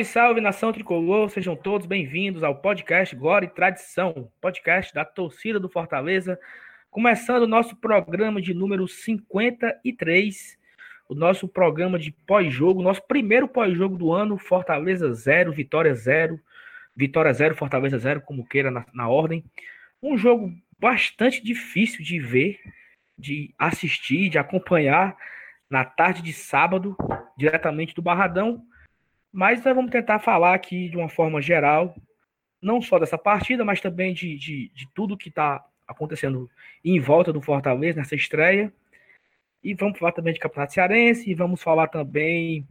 Salve, salve, nação tricolor, sejam todos bem-vindos ao podcast Glória e Tradição, podcast da torcida do Fortaleza, começando o nosso programa de número 53, o nosso programa de pós-jogo, nosso primeiro pós-jogo do ano, Fortaleza 0, Vitória 0, Vitória 0, Fortaleza 0, como queira na, na ordem. Um jogo bastante difícil de ver, de assistir, de acompanhar na tarde de sábado, diretamente do Barradão, mas nós vamos tentar falar aqui de uma forma geral, não só dessa partida, mas também de, de, de tudo que está acontecendo em volta do Fortaleza nessa estreia. E vamos falar também de Campeonato Cearense, e vamos falar também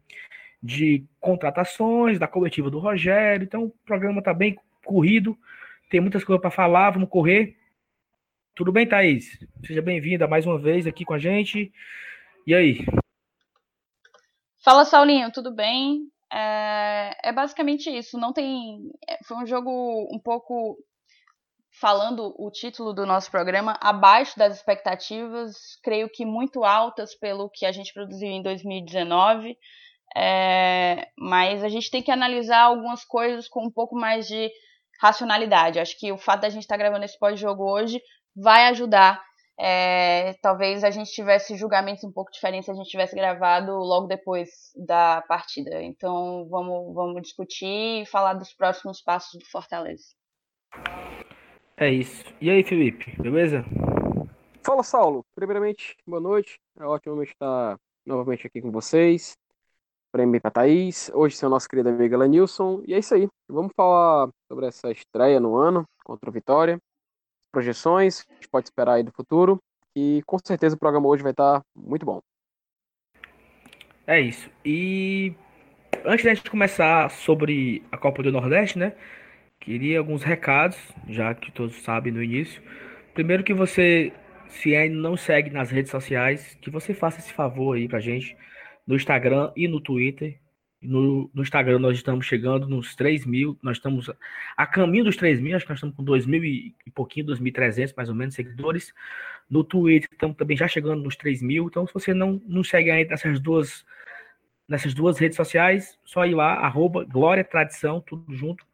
de contratações, da coletiva do Rogério. Então o programa está bem corrido, tem muitas coisas para falar, vamos correr. Tudo bem, Thaís? Seja bem-vinda mais uma vez aqui com a gente. E aí? Fala, Saulinho, tudo bem? É, é basicamente isso. Não tem. É, foi um jogo um pouco falando o título do nosso programa, abaixo das expectativas, creio que muito altas pelo que a gente produziu em 2019. É, mas a gente tem que analisar algumas coisas com um pouco mais de racionalidade. Acho que o fato da gente estar tá gravando esse pós-jogo hoje vai ajudar é, talvez a gente tivesse julgamentos um pouco diferentes se a gente tivesse gravado logo depois da partida. Então vamos, vamos discutir e falar dos próximos passos do Fortaleza. É isso. E aí, Felipe, beleza? Fala, Saulo. Primeiramente, boa noite. É ótimo estar novamente aqui com vocês. Prêmio para Thaís. Hoje seu nosso querido amigo Lenilson. E é isso aí. Vamos falar sobre essa estreia no ano contra o Vitória projeções, a gente pode esperar aí do futuro. E com certeza o programa hoje vai estar muito bom. É isso. E antes da gente começar sobre a Copa do Nordeste, né? Queria alguns recados, já que todos sabem no início. Primeiro que você, se ainda não segue nas redes sociais, que você faça esse favor aí pra gente no Instagram e no Twitter. No, no, Instagram nós estamos chegando nos 3 mil, nós estamos a caminho dos 3 mil, acho que nós estamos com 2 mil e, e pouquinho, 2.300 mais ou menos seguidores. No Twitter estamos também já chegando nos 3 mil, então se você não, não segue ainda nessas duas, nessas duas redes sociais, só ir lá, arroba Glória Tradição, tudo junto,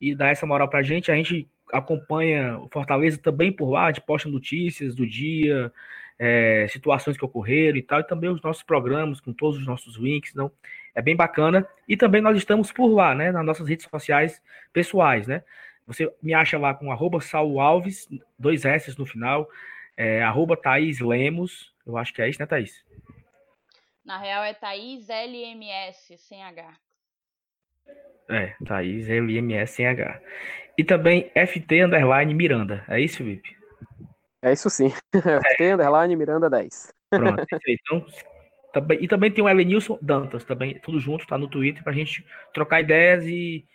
e dar essa moral pra gente. A gente acompanha o Fortaleza também por lá, a gente posta notícias do dia, é, situações que ocorreram e tal, e também os nossos programas com todos os nossos links, não é bem bacana. E também nós estamos por lá, né? Nas nossas redes sociais pessoais, né? Você me acha lá com arroba Saulo Alves, dois S no final, é, arroba Thaís Lemos, eu acho que é isso, né, Thaís? Na real é Thaís LMS, sem H. É, Thaís LMS sem H. E também FT Underline Miranda, é isso, Felipe? É isso sim. É. Underline Miranda 10. Pronto, então e também tem o Elenilson Dantas, também, tudo junto, tá no Twitter, pra gente trocar ideias e,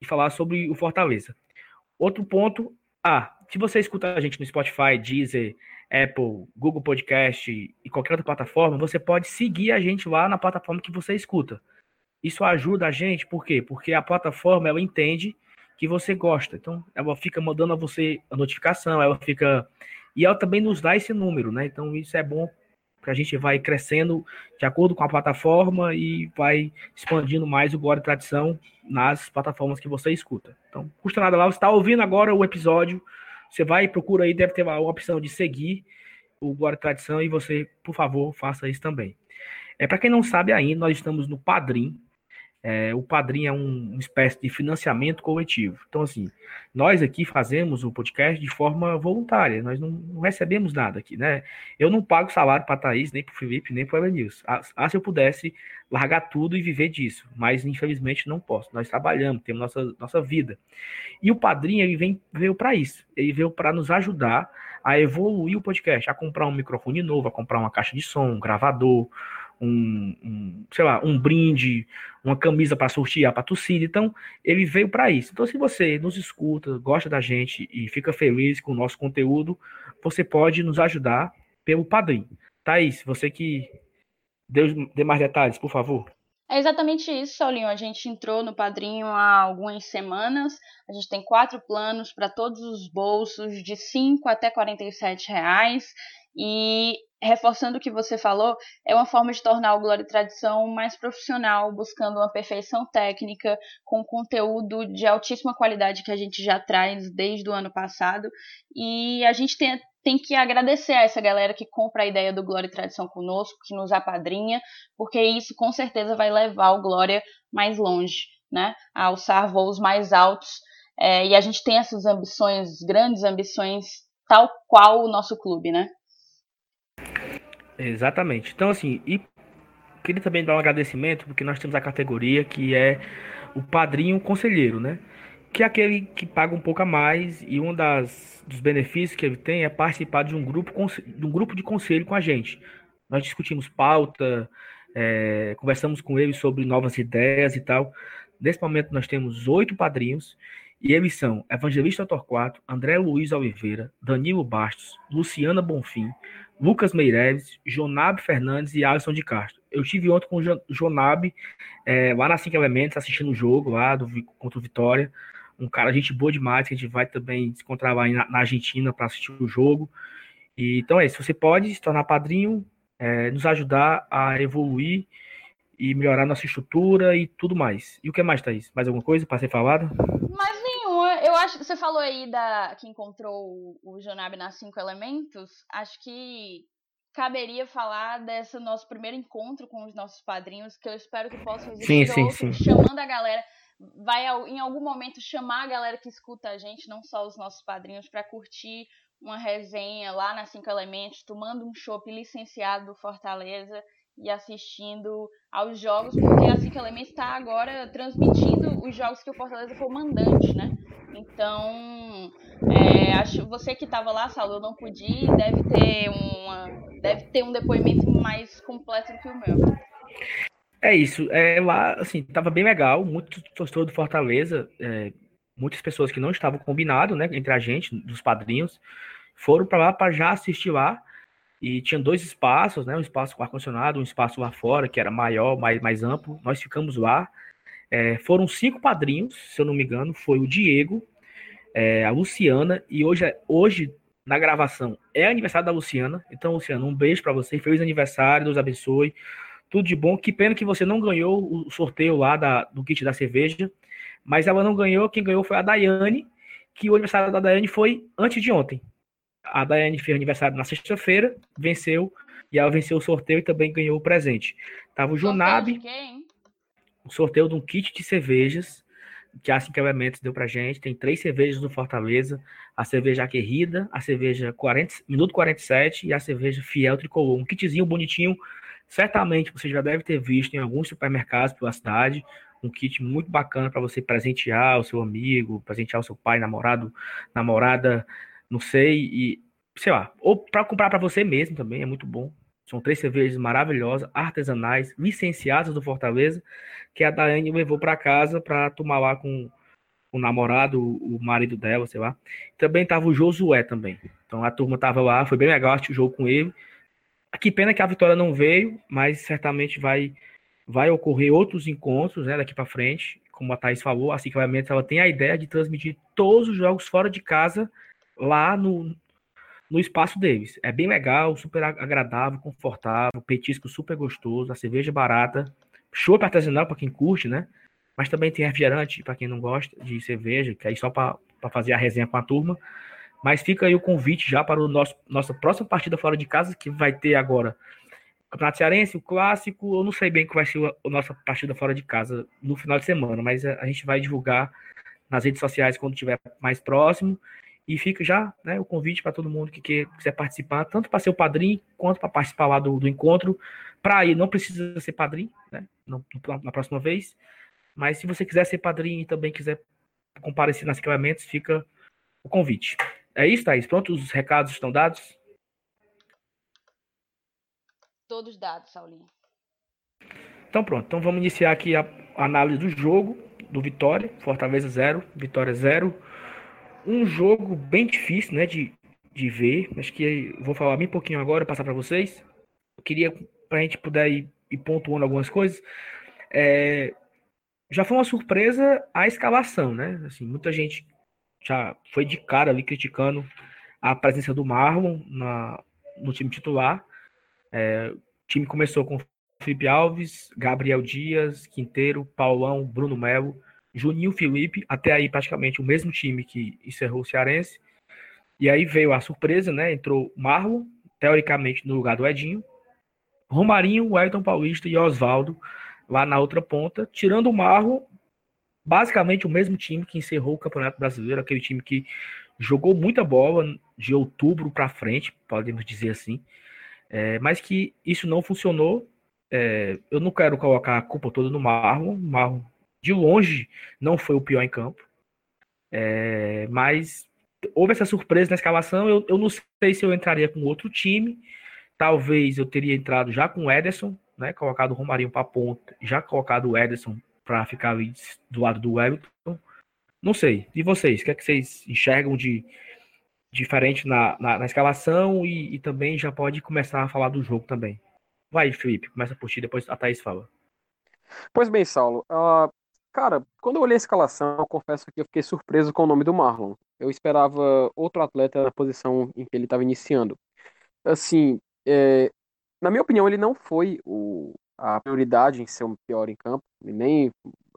e falar sobre o Fortaleza. Outro ponto, ah, se você escuta a gente no Spotify, Deezer, Apple, Google Podcast e qualquer outra plataforma, você pode seguir a gente lá na plataforma que você escuta. Isso ajuda a gente, por quê? Porque a plataforma, ela entende que você gosta. Então, ela fica mandando a você a notificação, ela fica... E ela também nos dá esse número, né? Então, isso é bom que a gente vai crescendo de acordo com a plataforma e vai expandindo mais o Glória Tradição nas plataformas que você escuta. Então, custa nada lá, você está ouvindo agora o episódio, você vai e procura aí, deve ter a opção de seguir o Glória Tradição e você, por favor, faça isso também. É, Para quem não sabe ainda, nós estamos no Padrim, é, o Padrim é um, uma espécie de financiamento coletivo. Então, assim, nós aqui fazemos o podcast de forma voluntária, nós não, não recebemos nada aqui, né? Eu não pago salário para Thaís, nem para o Felipe, nem para o. Ah, ah, se eu pudesse largar tudo e viver disso, mas infelizmente não posso. Nós trabalhamos, temos nossa, nossa vida. E o Padrim, ele vem, veio para isso, ele veio para nos ajudar a evoluir o podcast, a comprar um microfone novo, a comprar uma caixa de som, um gravador, um, um, sei lá, um brinde, uma camisa para sortear para torcida. Então, ele veio para isso. Então, se você nos escuta, gosta da gente e fica feliz com o nosso conteúdo, você pode nos ajudar pelo padrinho. Thaís, você que deu, dê mais detalhes, por favor. É exatamente isso, Saulinho. A gente entrou no padrinho há algumas semanas. A gente tem quatro planos para todos os bolsos, de 5 até 47 reais. E reforçando o que você falou, é uma forma de tornar o Glória e Tradição mais profissional, buscando uma perfeição técnica, com conteúdo de altíssima qualidade que a gente já traz desde o ano passado. E a gente tem, tem que agradecer a essa galera que compra a ideia do Glória e Tradição conosco, que nos apadrinha, porque isso com certeza vai levar o Glória mais longe, né? A alçar voos mais altos. É, e a gente tem essas ambições, grandes ambições, tal qual o nosso clube, né? Exatamente. Então, assim, e queria também dar um agradecimento, porque nós temos a categoria que é o padrinho conselheiro, né? Que é aquele que paga um pouco a mais e um das, dos benefícios que ele tem é participar de um grupo, de um grupo de conselho com a gente. Nós discutimos pauta, é, conversamos com ele sobre novas ideias e tal. Nesse momento nós temos oito padrinhos e eles são Evangelista Torquato, André Luiz Oliveira, Danilo Bastos, Luciana Bonfim, Lucas Meireles, Jonab Fernandes e Alisson de Castro. Eu estive ontem com o Jonab é, lá na Cinco Elementos, assistindo o jogo lá do, contra o Vitória. Um cara, gente boa demais, que a gente vai também se encontrar lá na, na Argentina para assistir o jogo. E, então é isso, você pode se tornar padrinho, é, nos ajudar a evoluir e melhorar nossa estrutura e tudo mais. E o que mais, Thaís? Mais alguma coisa para ser falado? Mais nenhuma. Eu acho que você falou aí da que encontrou o Jonab nas cinco elementos. Acho que caberia falar desse nosso primeiro encontro com os nossos padrinhos, que eu espero que possa fazer sim, sim, outro, sim. chamando a galera. Vai em algum momento chamar a galera que escuta a gente, não só os nossos padrinhos, para curtir uma resenha lá nas Cinco Elementos, tomando um chopp licenciado do Fortaleza e assistindo aos jogos, porque a Cinco Elementos está agora transmitindo os jogos que o Fortaleza for mandante, né? Então, é, acho você que estava lá, Saulo, eu não pude, deve ter uma, deve ter um depoimento mais completo que o meu. É isso, é, lá, assim, tava bem legal, muito torcedor do Fortaleza, é, muitas pessoas que não estavam combinado, né, entre a gente, dos padrinhos, foram para lá para já assistir lá, e tinha dois espaços, né? Um espaço com ar-condicionado, um espaço lá fora, que era maior, mais, mais amplo. Nós ficamos lá. É, foram cinco padrinhos, se eu não me engano. Foi o Diego, é, a Luciana, e hoje, hoje, na gravação, é aniversário da Luciana. Então, Luciana, um beijo para você. Feliz aniversário, Deus abençoe. Tudo de bom. Que pena que você não ganhou o sorteio lá da, do kit da cerveja. Mas ela não ganhou. Quem ganhou foi a Daiane, que o aniversário da Daiane foi antes de ontem a Daiane fez aniversário na sexta-feira, venceu, e ela venceu o sorteio e também ganhou o presente. Tava o Junab, o sorteio de um kit de cervejas, que a Cinco Elementos deu pra gente. Tem três cervejas do Fortaleza: a cerveja Aquerrida, a cerveja 40, Minuto 47 e a cerveja Fiel Tricolor. Um kitzinho bonitinho. Certamente você já deve ter visto em alguns supermercados pela cidade. Um kit muito bacana para você presentear o seu amigo, presentear o seu pai, namorado, namorada, não sei, e sei lá, ou para comprar para você mesmo também, é muito bom. São três cervejas maravilhosas, artesanais, licenciadas do Fortaleza, que a Daiane levou para casa para tomar lá com o namorado, o marido dela, sei lá. Também tava o Josué também. Então a turma tava lá, foi bem legal assistir o jogo com ele. Que pena que a vitória não veio, mas certamente vai vai ocorrer outros encontros, né, daqui para frente. Como a Thaís falou, a Ciclamentos ela tem a ideia de transmitir todos os jogos fora de casa lá no, no espaço deles. É bem legal, super agradável, confortável, petisco super gostoso, a cerveja barata, show artesanal para quem curte, né? Mas também tem refrigerante para quem não gosta de cerveja, que é só para fazer a resenha com a turma. Mas fica aí o convite já para o nosso nossa próxima partida fora de casa, que vai ter agora o Campeonato Cearense, o Clássico. Eu não sei bem qual vai ser a nossa partida fora de casa no final de semana, mas a gente vai divulgar nas redes sociais quando estiver mais próximo. E fica já né, o convite para todo mundo que quer, quiser participar, tanto para ser o padrinho, quanto para participar lá do, do encontro. Para ir, não precisa ser padrinho, né, no, na próxima vez. Mas se você quiser ser padrinho e também quiser comparecer nas equipamentos, fica o convite. É isso, Thaís? Pronto, os recados estão dados? Todos dados, Saulinho. Então pronto, então vamos iniciar aqui a análise do jogo do Vitória, Fortaleza 0, Vitória 0 um jogo bem difícil, né, de, de ver. Acho que vou falar bem pouquinho agora, passar para vocês. Eu queria, para a gente poder ir, ir, pontuando algumas coisas. É, já foi uma surpresa a escalação, né? Assim, muita gente já foi de cara ali criticando a presença do Marlon na, no time titular. É, o time começou com Felipe Alves, Gabriel Dias, Quinteiro, Paulão, Bruno Melo, Juninho Felipe, até aí praticamente o mesmo time que encerrou o Cearense. E aí veio a surpresa, né? Entrou Marlon, teoricamente no lugar do Edinho, Romarinho, Wellington Paulista e Oswaldo lá na outra ponta, tirando o Marlon, basicamente o mesmo time que encerrou o Campeonato Brasileiro, aquele time que jogou muita bola de outubro para frente, podemos dizer assim, é, mas que isso não funcionou. É, eu não quero colocar a culpa toda no Marlon, Marlon de longe não foi o pior em campo, é, mas houve essa surpresa na escalação. Eu, eu não sei se eu entraria com outro time, talvez eu teria entrado já com o Ederson, né, colocado o Romarinho para ponta, já colocado o Ederson para ficar ali do lado do Wellington. Não sei. E vocês? O que é que vocês enxergam de diferente na, na, na escalação e, e, também já pode começar a falar do jogo também. Vai, Felipe, começa por ti, depois a Thaís fala. Pois bem, Saulo. Uh, cara, quando eu olhei a escalação, eu confesso que eu fiquei surpreso com o nome do Marlon. Eu esperava outro atleta na posição em que ele estava iniciando. Assim, é, na minha opinião, ele não foi o, a prioridade em ser o pior em campo, nem,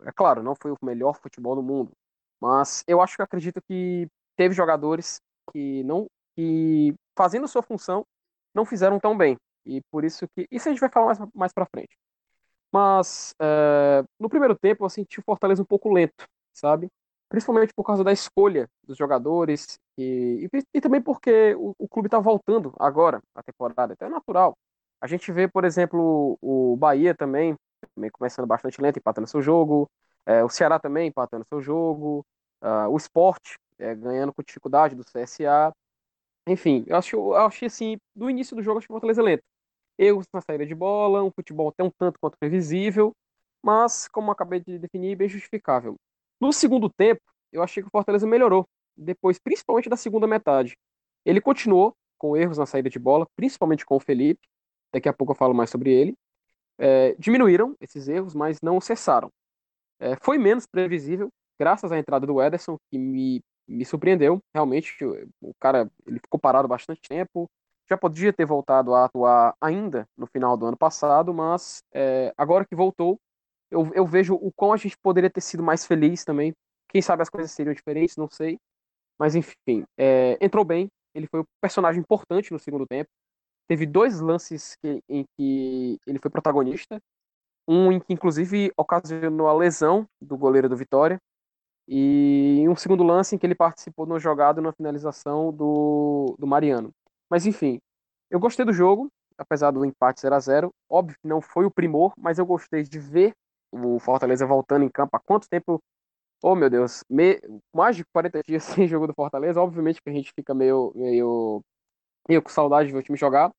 é claro, não foi o melhor futebol do mundo, mas eu acho que acredito que teve jogadores que não que fazendo sua função não fizeram tão bem e por isso que isso a gente vai falar mais mais para frente. Mas é, no primeiro tempo eu senti o Fortaleza um pouco lento, sabe? Principalmente por causa da escolha dos jogadores e, e, e também porque o, o clube está voltando agora a temporada, então é natural. A gente vê, por exemplo, o Bahia também, também começando bastante lento, empatando seu jogo. É, o Ceará também empatando seu jogo. Uh, o Sport é, ganhando com dificuldade do CSA. Enfim, eu, eu achei assim, do início do jogo, acho que o Fortaleza lento. Erros na saída de bola, um futebol até um tanto quanto previsível, mas, como acabei de definir, bem justificável. No segundo tempo, eu achei que o Fortaleza melhorou, depois, principalmente da segunda metade. Ele continuou com erros na saída de bola, principalmente com o Felipe, daqui a pouco eu falo mais sobre ele, é, diminuíram esses erros, mas não cessaram. É, foi menos previsível, graças à entrada do Ederson, que me, me surpreendeu. Realmente, o cara ele ficou parado bastante tempo, já podia ter voltado a atuar ainda no final do ano passado, mas é, agora que voltou, eu, eu vejo o quão a gente poderia ter sido mais feliz também. Quem sabe as coisas seriam diferentes, não sei. Mas enfim, é, entrou bem. Ele foi um personagem importante no segundo tempo. Teve dois lances que, em que ele foi protagonista. Um em que, inclusive, ocasionou a lesão do goleiro do Vitória. E um segundo lance em que ele participou no jogado na finalização do, do Mariano. Mas, enfim, eu gostei do jogo, apesar do empate 0 a 0 Óbvio que não foi o primor, mas eu gostei de ver o Fortaleza voltando em campo. Há quanto tempo Oh, meu Deus, me... mais de 40 dias sem jogo do Fortaleza. Obviamente que a gente fica meio, meio eu com saudade de ver o time jogar.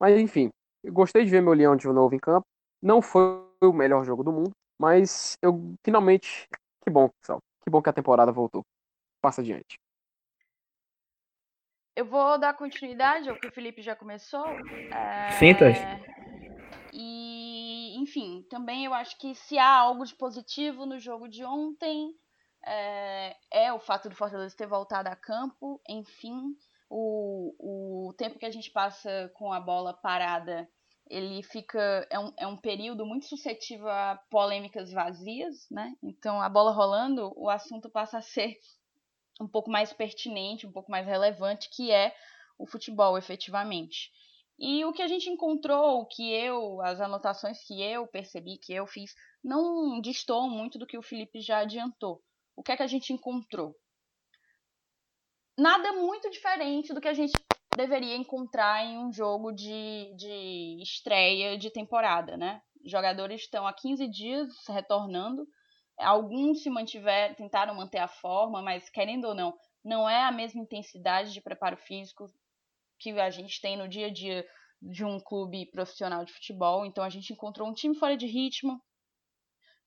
Mas enfim, eu gostei de ver meu Leão de novo em campo. Não foi o melhor jogo do mundo, mas eu finalmente. Que bom, pessoal. Que bom que a temporada voltou. Passa adiante. Eu vou dar continuidade ao que o Felipe já começou. É... Sinta. E, enfim, também eu acho que se há algo de positivo no jogo de ontem, é, é o fato do Fortaleza ter voltado a campo, enfim o, o tempo que a gente passa com a bola parada ele fica é um, é um período muito suscetível a polêmicas vazias, né? Então a bola rolando, o assunto passa a ser um pouco mais pertinente, um pouco mais relevante, que é o futebol, efetivamente. E o que a gente encontrou, o que eu, as anotações que eu percebi, que eu fiz, não distou muito do que o Felipe já adiantou. O que é que a gente encontrou? nada muito diferente do que a gente deveria encontrar em um jogo de, de estreia de temporada, né? Jogadores estão há 15 dias retornando, alguns se mantiveram, tentaram manter a forma, mas querendo ou não, não é a mesma intensidade de preparo físico que a gente tem no dia a dia de um clube profissional de futebol. Então a gente encontrou um time fora de ritmo,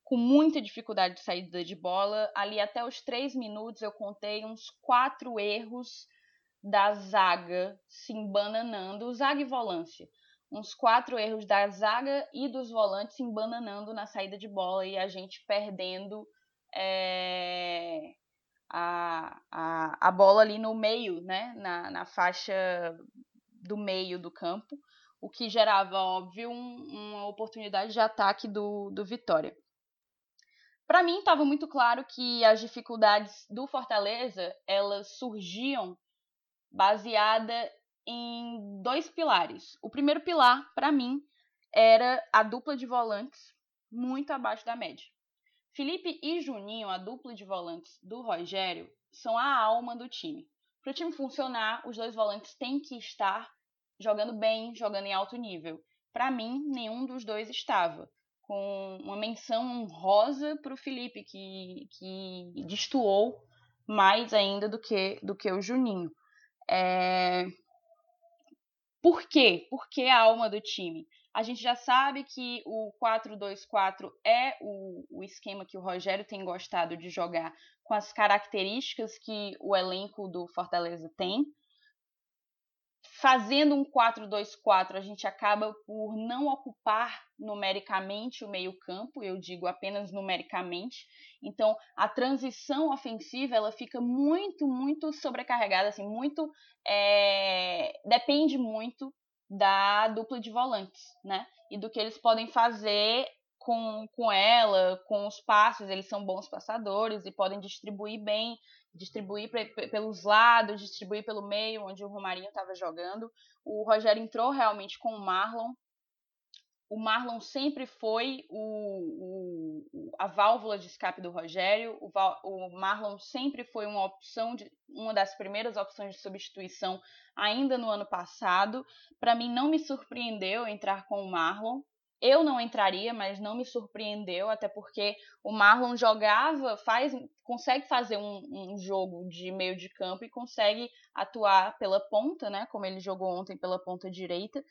com muita dificuldade de saída de bola. Ali até os três minutos eu contei uns quatro erros da zaga se embananando, zaga e volância. Uns quatro erros da zaga e dos volantes embananando na saída de bola e a gente perdendo é, a, a, a bola ali no meio, né? na, na faixa do meio do campo o que gerava, óbvio, um, uma oportunidade de ataque do, do Vitória. Para mim, estava muito claro que as dificuldades do Fortaleza elas surgiam baseada em dois pilares. O primeiro pilar, para mim, era a dupla de volantes muito abaixo da média. Felipe e Juninho, a dupla de volantes do Rogério, são a alma do time. Para o time funcionar, os dois volantes têm que estar jogando bem, jogando em alto nível. Para mim, nenhum dos dois estava. Com uma menção honrosa para o Felipe, que, que destoou mais ainda do que, do que o Juninho. É... Por quê? Por que a alma do time? A gente já sabe que o 4-2-4 é o, o esquema que o Rogério tem gostado de jogar com as características que o elenco do Fortaleza tem. Fazendo um 4-2-4, a gente acaba por não ocupar numericamente o meio-campo, eu digo apenas numericamente. Então, a transição ofensiva ela fica muito, muito sobrecarregada, assim, muito é... depende muito da dupla de volantes, né? E do que eles podem fazer com, com ela, com os passes, eles são bons passadores e podem distribuir bem, distribuir pelos lados, distribuir pelo meio, onde o Romarinho estava jogando. O Rogério entrou realmente com o Marlon. O Marlon sempre foi o, o a válvula de escape do Rogério. O, o Marlon sempre foi uma opção, de, uma das primeiras opções de substituição ainda no ano passado. Para mim, não me surpreendeu entrar com o Marlon. Eu não entraria, mas não me surpreendeu, até porque o Marlon jogava, faz, consegue fazer um, um, jogo de meio de campo e consegue atuar pela ponta, né? Como ele jogou ontem pela ponta direita.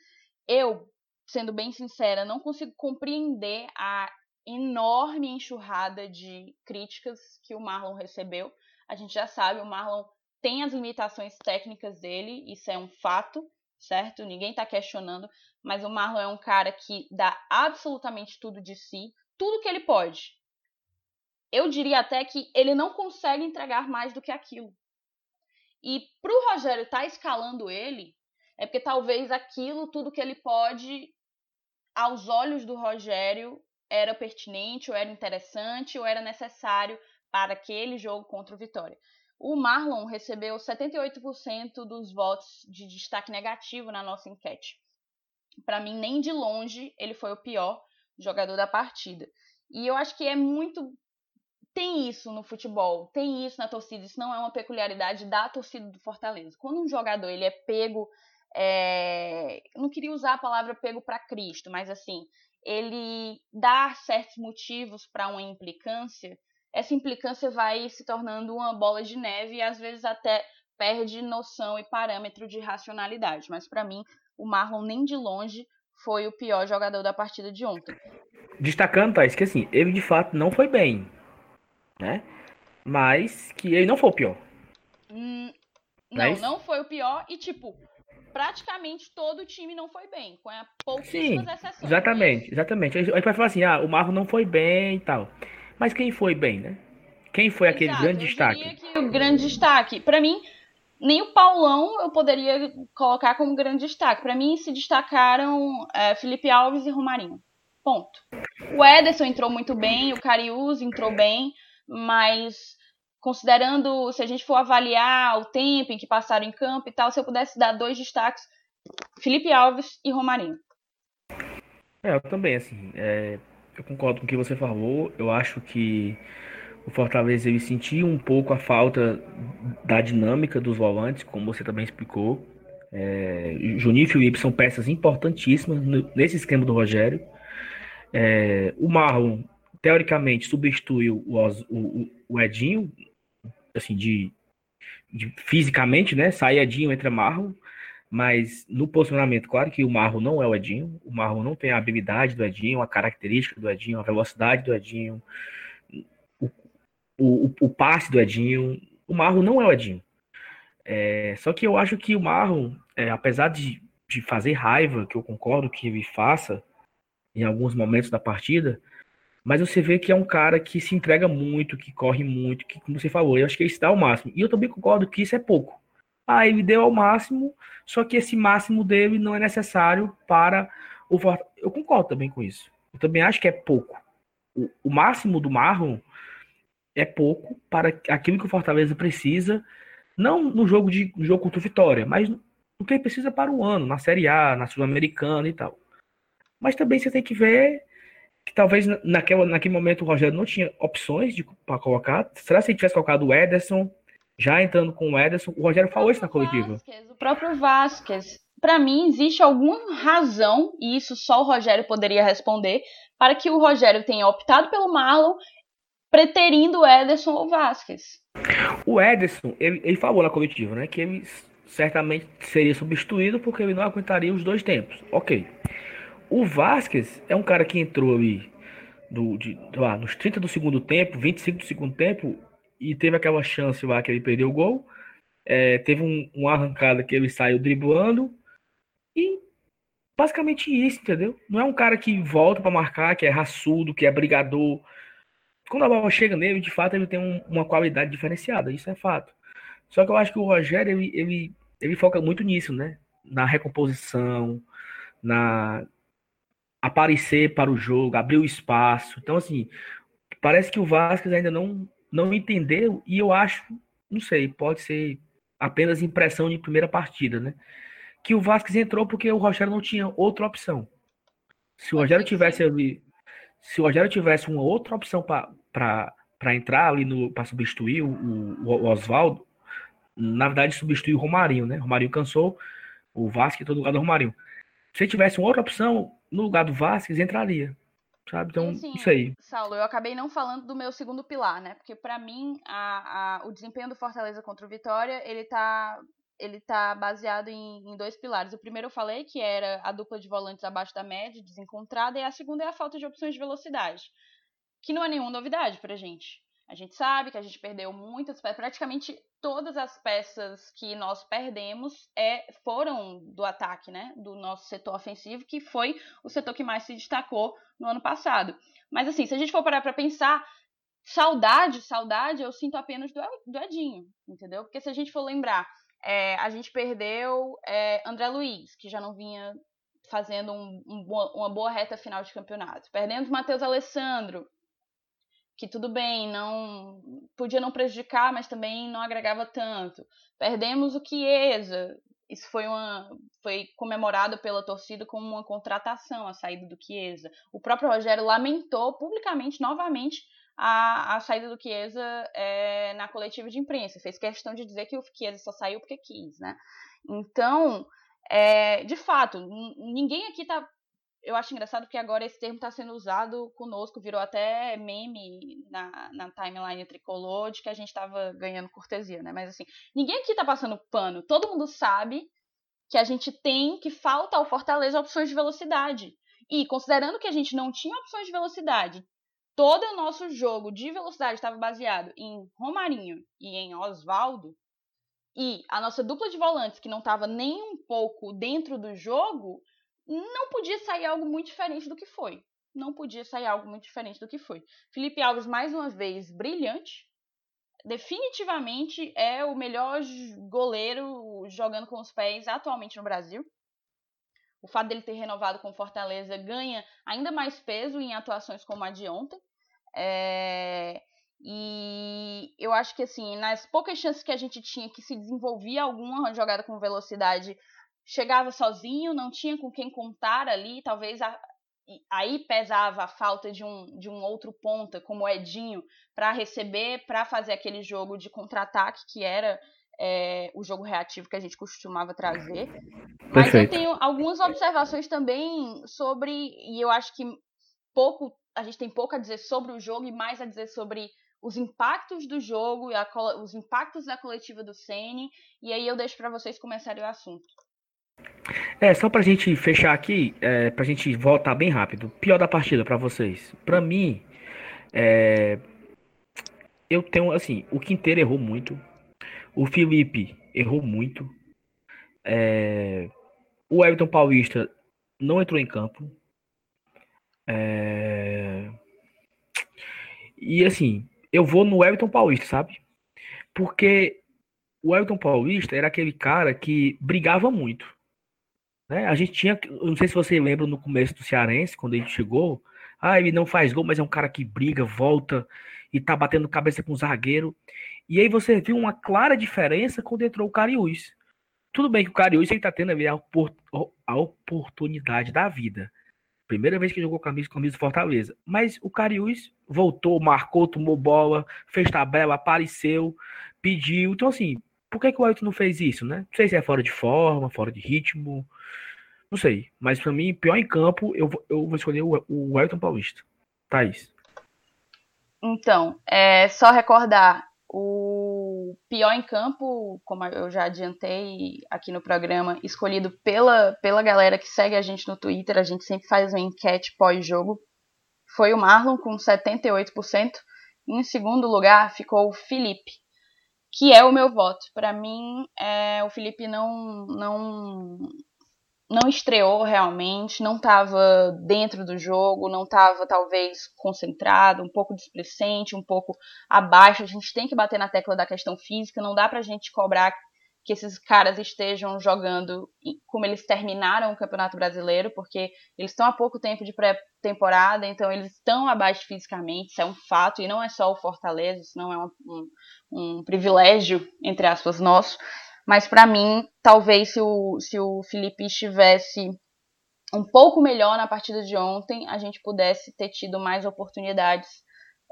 Eu, sendo bem sincera, não consigo compreender a enorme enxurrada de críticas que o Marlon recebeu. A gente já sabe, o Marlon tem as limitações técnicas dele, isso é um fato certo? Ninguém está questionando, mas o Marlon é um cara que dá absolutamente tudo de si, tudo que ele pode. Eu diria até que ele não consegue entregar mais do que aquilo. E para o Rogério estar tá escalando ele, é porque talvez aquilo, tudo que ele pode, aos olhos do Rogério, era pertinente, ou era interessante, ou era necessário para aquele jogo contra o Vitória. O Marlon recebeu 78% dos votos de destaque negativo na nossa enquete. Para mim, nem de longe ele foi o pior jogador da partida. E eu acho que é muito. Tem isso no futebol, tem isso na torcida. Isso não é uma peculiaridade da torcida do Fortaleza. Quando um jogador ele é pego. É... Não queria usar a palavra pego para Cristo, mas assim, ele dá certos motivos para uma implicância essa implicância vai se tornando uma bola de neve e às vezes até perde noção e parâmetro de racionalidade. Mas para mim, o Marlon nem de longe foi o pior jogador da partida de ontem. Destacando, Thais, que assim, ele de fato não foi bem, né? Mas que ele não foi o pior. Hum, não, é não foi o pior e tipo, praticamente todo o time não foi bem, com pouquíssimas Sim, exceções. Exatamente, exatamente. A gente vai falar assim, ah, o Marlon não foi bem e tal. Mas quem foi bem, né? Quem foi aquele Exato, grande destaque? o grande destaque, para mim, nem o Paulão eu poderia colocar como grande destaque. Para mim, se destacaram é, Felipe Alves e Romarinho. Ponto. O Ederson entrou muito bem, o Cariús entrou bem, mas considerando, se a gente for avaliar o tempo em que passaram em campo e tal, se eu pudesse dar dois destaques, Felipe Alves e Romarinho. É, eu também, assim, é, eu concordo com o que você falou. Eu acho que o Fortaleza ele sentiu um pouco a falta da dinâmica dos volantes, como você também explicou. É, Juninho e Felipe são peças importantíssimas nesse esquema do Rogério. É, o Marlon, teoricamente, substituiu o, o, o Edinho, assim, de, de, fisicamente, né? Sai Edinho, entra Marlon. Mas no posicionamento, claro que o Marro não é o Edinho. O Marro não tem a habilidade do Edinho, a característica do Edinho, a velocidade do Edinho, o, o, o passe do Edinho. O Marro não é o Edinho. É, só que eu acho que o Marro, é, apesar de, de fazer raiva, que eu concordo que ele faça em alguns momentos da partida, mas você vê que é um cara que se entrega muito, que corre muito, que, como você falou, eu acho que ele se dá o máximo. E eu também concordo que isso é pouco. Ah, ele deu ao máximo, só que esse máximo dele não é necessário para o Fortaleza. Eu concordo também com isso. Eu também acho que é pouco. O, o máximo do Marlon é pouco para aquilo que o Fortaleza precisa, não no jogo de no jogo contra o Vitória, mas o que ele precisa para o ano, na Série A, na Sul-Americana e tal. Mas também você tem que ver que talvez naquela, naquele momento o Rogério não tinha opções para colocar. Será que ele tivesse colocado o Ederson, já entrando com o Ederson? O Rogério falou isso na coletiva. Vasquez, o próprio Vasquez. Para mim, existe alguma razão, e isso só o Rogério poderia responder, para que o Rogério tenha optado pelo Marlon, preterindo o Ederson ou Vasquez. O Ederson, ele, ele falou na coletiva, né, que ele certamente seria substituído porque ele não aguentaria os dois tempos. Ok. O Vasquez é um cara que entrou ali do, de, lá, nos 30 do segundo tempo, 25 do segundo tempo, e teve aquela chance lá que ele perdeu o gol. É, teve um, uma arrancada que ele saiu driblando. E basicamente isso, entendeu? Não é um cara que volta para marcar, que é raçudo, que é brigador. Quando a bola chega nele, de fato, ele tem um, uma qualidade diferenciada, isso é fato. Só que eu acho que o Rogério, ele, ele, ele foca muito nisso, né? Na recomposição, na aparecer para o jogo, abrir o espaço. Então, assim, parece que o Vasquez ainda não, não entendeu, e eu acho, não sei, pode ser apenas impressão de primeira partida, né? Que o Vasquez entrou porque o Rogério não tinha outra opção. Se o Rogério tivesse ali, se o Rogério tivesse uma outra opção para entrar ali no para substituir o, o, o Oswaldo, na verdade substituir o Romarinho, né? O Romarinho cansou, o Vasco todo lugar do Romarinho. Se tivesse uma outra opção, no lugar do Vasquez, entraria. Sabe? Então, assim, isso aí. Saulo, eu acabei não falando do meu segundo pilar, né? Porque para mim, a, a, o desempenho do Fortaleza contra o Vitória, ele tá, ele tá baseado em, em, dois pilares. O primeiro eu falei, que era a dupla de volantes abaixo da média, desencontrada, e a segunda é a falta de opções de velocidade. Que não é nenhuma novidade pra gente. A gente sabe que a gente perdeu muitas, praticamente todas as peças que nós perdemos é, foram do ataque, né? Do nosso setor ofensivo, que foi o setor que mais se destacou no ano passado. Mas assim, se a gente for parar para pensar, saudade, saudade, eu sinto apenas do, do Edinho, entendeu? Porque se a gente for lembrar, é, a gente perdeu é, André Luiz, que já não vinha fazendo um, um, uma boa reta final de campeonato. Perdemos Matheus Alessandro, que tudo bem, não podia não prejudicar, mas também não agregava tanto. Perdemos o Chiesa. Isso foi, uma, foi comemorado pela torcida como uma contratação, a saída do Chiesa. O próprio Rogério lamentou publicamente, novamente, a, a saída do Chiesa é, na coletiva de imprensa. Fez questão de dizer que o Chiesa só saiu porque quis, né? Então, é, de fato, ninguém aqui está eu acho engraçado porque agora esse termo está sendo usado conosco, virou até meme na, na timeline tricolor de que a gente estava ganhando cortesia, né? Mas assim, ninguém aqui está passando pano. Todo mundo sabe que a gente tem, que falta ao Fortaleza opções de velocidade. E considerando que a gente não tinha opções de velocidade, todo o nosso jogo de velocidade estava baseado em Romarinho e em Oswaldo, e a nossa dupla de volantes que não estava nem um pouco dentro do jogo, não podia sair algo muito diferente do que foi. Não podia sair algo muito diferente do que foi. Felipe Alves, mais uma vez, brilhante. Definitivamente é o melhor goleiro jogando com os pés atualmente no Brasil. O fato dele ter renovado com Fortaleza ganha ainda mais peso em atuações como a de ontem. É... E eu acho que assim, nas poucas chances que a gente tinha que se desenvolvia alguma jogada com velocidade, chegava sozinho, não tinha com quem contar ali, talvez a, aí pesava a falta de um, de um outro ponta, como o Edinho, para receber, para fazer aquele jogo de contra-ataque que era é, o jogo reativo que a gente costumava trazer. Mas Perfeito. eu tenho algumas observações também sobre, e eu acho que pouco a gente tem pouco a dizer sobre o jogo e mais a dizer sobre os impactos do jogo, a, os impactos da coletiva do Sene, e aí eu deixo para vocês começarem o assunto. É, só pra gente fechar aqui, é, pra gente voltar bem rápido. Pior da partida para vocês. Pra mim, é, eu tenho, assim, o Quinteiro errou muito. O Felipe errou muito. É, o Everton Paulista não entrou em campo. É, e assim, eu vou no Everton Paulista, sabe? Porque o Elton Paulista era aquele cara que brigava muito. Né? A gente tinha, não sei se você lembra no começo do Cearense, quando ele chegou, ah, ele não faz gol, mas é um cara que briga, volta e tá batendo cabeça com o zagueiro. E aí você viu uma clara diferença quando entrou o Cariús. Tudo bem que o Cariús ele tá tendo ali a, a oportunidade da vida. Primeira vez que jogou camisa, camisa Fortaleza. Mas o Cariús voltou, marcou, tomou bola, fez tabela, apareceu, pediu. Então, assim, por que, que o Ailton não fez isso, né? Não sei se é fora de forma, fora de ritmo. Não sei. Mas para mim, pior em campo, eu, eu vou escolher o, o Ailton Paulista. Thaís. Então, é só recordar, o pior em campo, como eu já adiantei aqui no programa, escolhido pela, pela galera que segue a gente no Twitter, a gente sempre faz uma enquete pós-jogo, foi o Marlon com 78%. Em segundo lugar ficou o Felipe, que é o meu voto. Para mim, é, o Felipe não, não não estreou realmente, não estava dentro do jogo, não estava talvez concentrado, um pouco displicente, um pouco abaixo. A gente tem que bater na tecla da questão física, não dá pra gente cobrar que esses caras estejam jogando como eles terminaram o Campeonato Brasileiro, porque eles estão há pouco tempo de pré-temporada, então eles estão abaixo fisicamente, isso é um fato, e não é só o Fortaleza, isso não é um, um, um privilégio, entre aspas, nosso. Mas para mim, talvez se o, se o Felipe estivesse um pouco melhor na partida de ontem, a gente pudesse ter tido mais oportunidades,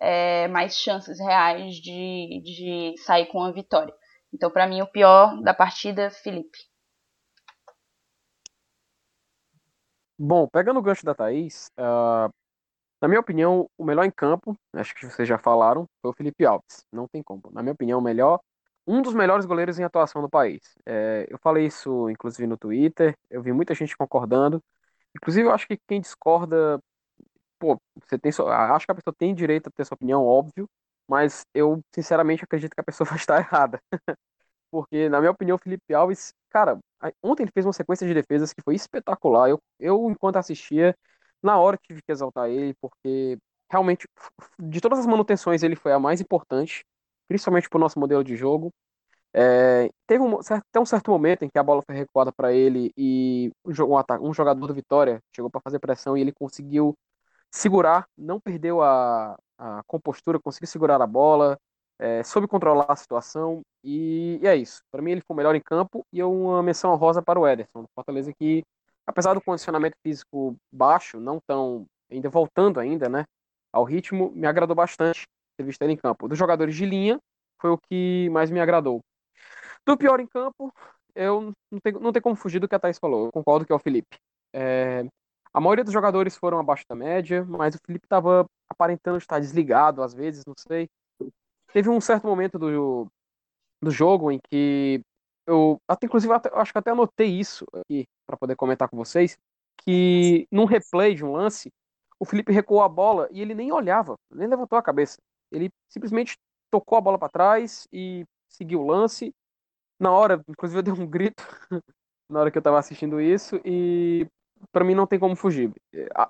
é, mais chances reais de, de sair com a vitória. Então, para mim, o pior da partida, Felipe. Bom, pegando o gancho da Thaís, uh, na minha opinião, o melhor em campo, acho que vocês já falaram, foi o Felipe Alves. Não tem como. Na minha opinião, o melhor um dos melhores goleiros em atuação no país. É, eu falei isso, inclusive, no Twitter, eu vi muita gente concordando. Inclusive, eu acho que quem discorda, pô, você tem, acho que a pessoa tem direito a ter sua opinião, óbvio, mas eu, sinceramente, acredito que a pessoa vai estar errada. Porque, na minha opinião, o Felipe Alves, cara, ontem ele fez uma sequência de defesas que foi espetacular. Eu, eu enquanto assistia, na hora tive que exaltar ele, porque realmente, de todas as manutenções, ele foi a mais importante principalmente para o nosso modelo de jogo. É, teve um, até um certo momento em que a bola foi recuada para ele e um, um jogador do Vitória chegou para fazer pressão e ele conseguiu segurar, não perdeu a, a compostura, conseguiu segurar a bola, é, soube controlar a situação e, e é isso. Para mim ele foi o melhor em campo e uma menção rosa para o Ederson, do Fortaleza que, apesar do condicionamento físico baixo, não tão ainda voltando ainda, né, ao ritmo, me agradou bastante ter visto ele em campo. Dos jogadores de linha, foi o que mais me agradou. Do pior em campo, eu não tenho, não tenho como fugir do que a Thaís falou. Eu concordo que é o Felipe. É, a maioria dos jogadores foram abaixo da média, mas o Felipe estava aparentando estar desligado às vezes, não sei. Teve um certo momento do, do jogo em que eu, até, inclusive, até, acho que até anotei isso aqui para poder comentar com vocês, que num replay de um lance, o Felipe recuou a bola e ele nem olhava, nem levantou a cabeça. Ele simplesmente tocou a bola para trás e seguiu o lance. Na hora, inclusive, eu dei um grito na hora que eu estava assistindo isso e para mim não tem como fugir.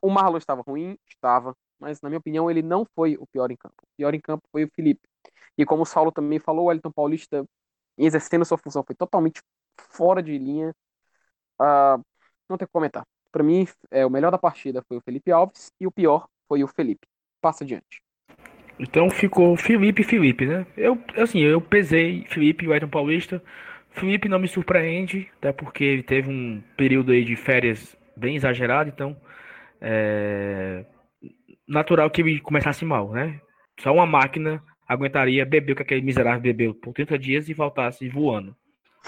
O Marlon estava ruim, estava, mas na minha opinião ele não foi o pior em campo. O pior em campo foi o Felipe. E como o Saulo também falou, o Wellington Paulista exercendo sua função foi totalmente fora de linha. Uh, não tem o que comentar. Para mim, é, o melhor da partida foi o Felipe Alves e o pior foi o Felipe. Passa adiante. Então ficou Felipe e Felipe, né? Eu, assim, eu pesei Felipe e o Edson Paulista. Felipe não me surpreende, até porque ele teve um período aí de férias bem exagerado, então é natural que ele começasse mal, né? Só uma máquina aguentaria beber o que aquele miserável bebeu por 30 dias e voltasse voando.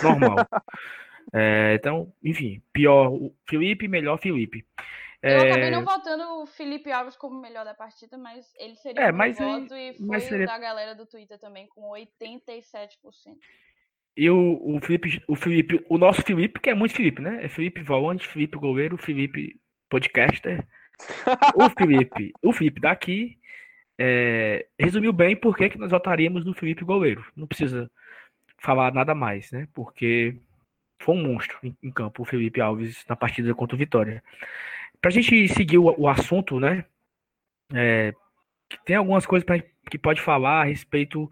Normal. é, então, enfim, pior o Felipe, melhor Felipe. Eu é... acabei não votando o Felipe Alves como melhor da partida, mas ele seria é, o meu voto e foi seria... da galera do Twitter também com 87%. E o, o Felipe, o Felipe, o nosso Felipe, que é muito Felipe, né? É Felipe Volante, Felipe Goleiro, Felipe Podcaster. o Felipe, o Felipe daqui é, resumiu bem por que, que nós votaríamos no Felipe Goleiro. Não precisa falar nada mais, né? Porque foi um monstro em, em campo o Felipe Alves na partida contra o Vitória. Para a gente seguir o, o assunto, né? É, tem algumas coisas pra, que pode falar a respeito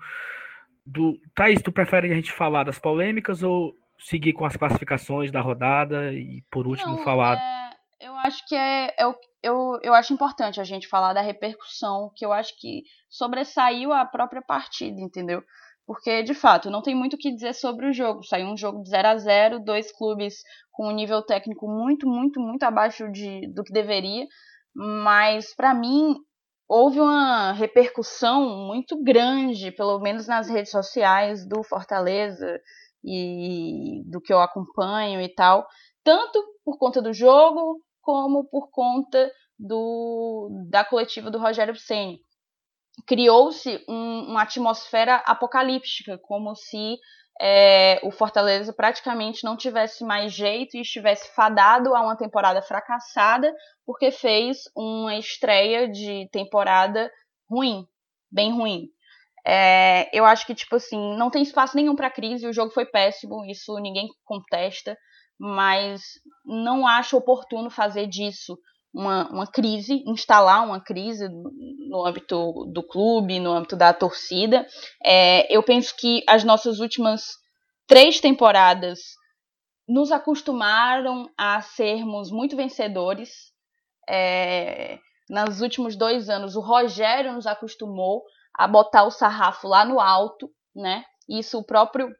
do. Thaís, tu prefere a gente falar das polêmicas ou seguir com as classificações da rodada e por último Não, falar. é, eu acho que é, é o- eu, eu acho importante a gente falar da repercussão, que eu acho que sobressaiu a própria partida, entendeu? Porque, de fato, não tem muito o que dizer sobre o jogo. Saiu um jogo de 0 a 0 dois clubes com um nível técnico muito, muito, muito abaixo de, do que deveria. Mas, pra mim, houve uma repercussão muito grande, pelo menos nas redes sociais do Fortaleza e do que eu acompanho e tal, tanto por conta do jogo como por conta do, da coletiva do Rogério Ceni. Criou-se um, uma atmosfera apocalíptica, como se é, o Fortaleza praticamente não tivesse mais jeito e estivesse fadado a uma temporada fracassada, porque fez uma estreia de temporada ruim, bem ruim. É, eu acho que, tipo assim, não tem espaço nenhum para crise, o jogo foi péssimo, isso ninguém contesta, mas não acho oportuno fazer disso uma, uma crise, instalar uma crise no âmbito do clube, no âmbito da torcida. É, eu penso que as nossas últimas três temporadas nos acostumaram a sermos muito vencedores. É, nos últimos dois anos, o Rogério nos acostumou a botar o sarrafo lá no alto, né? Isso o próprio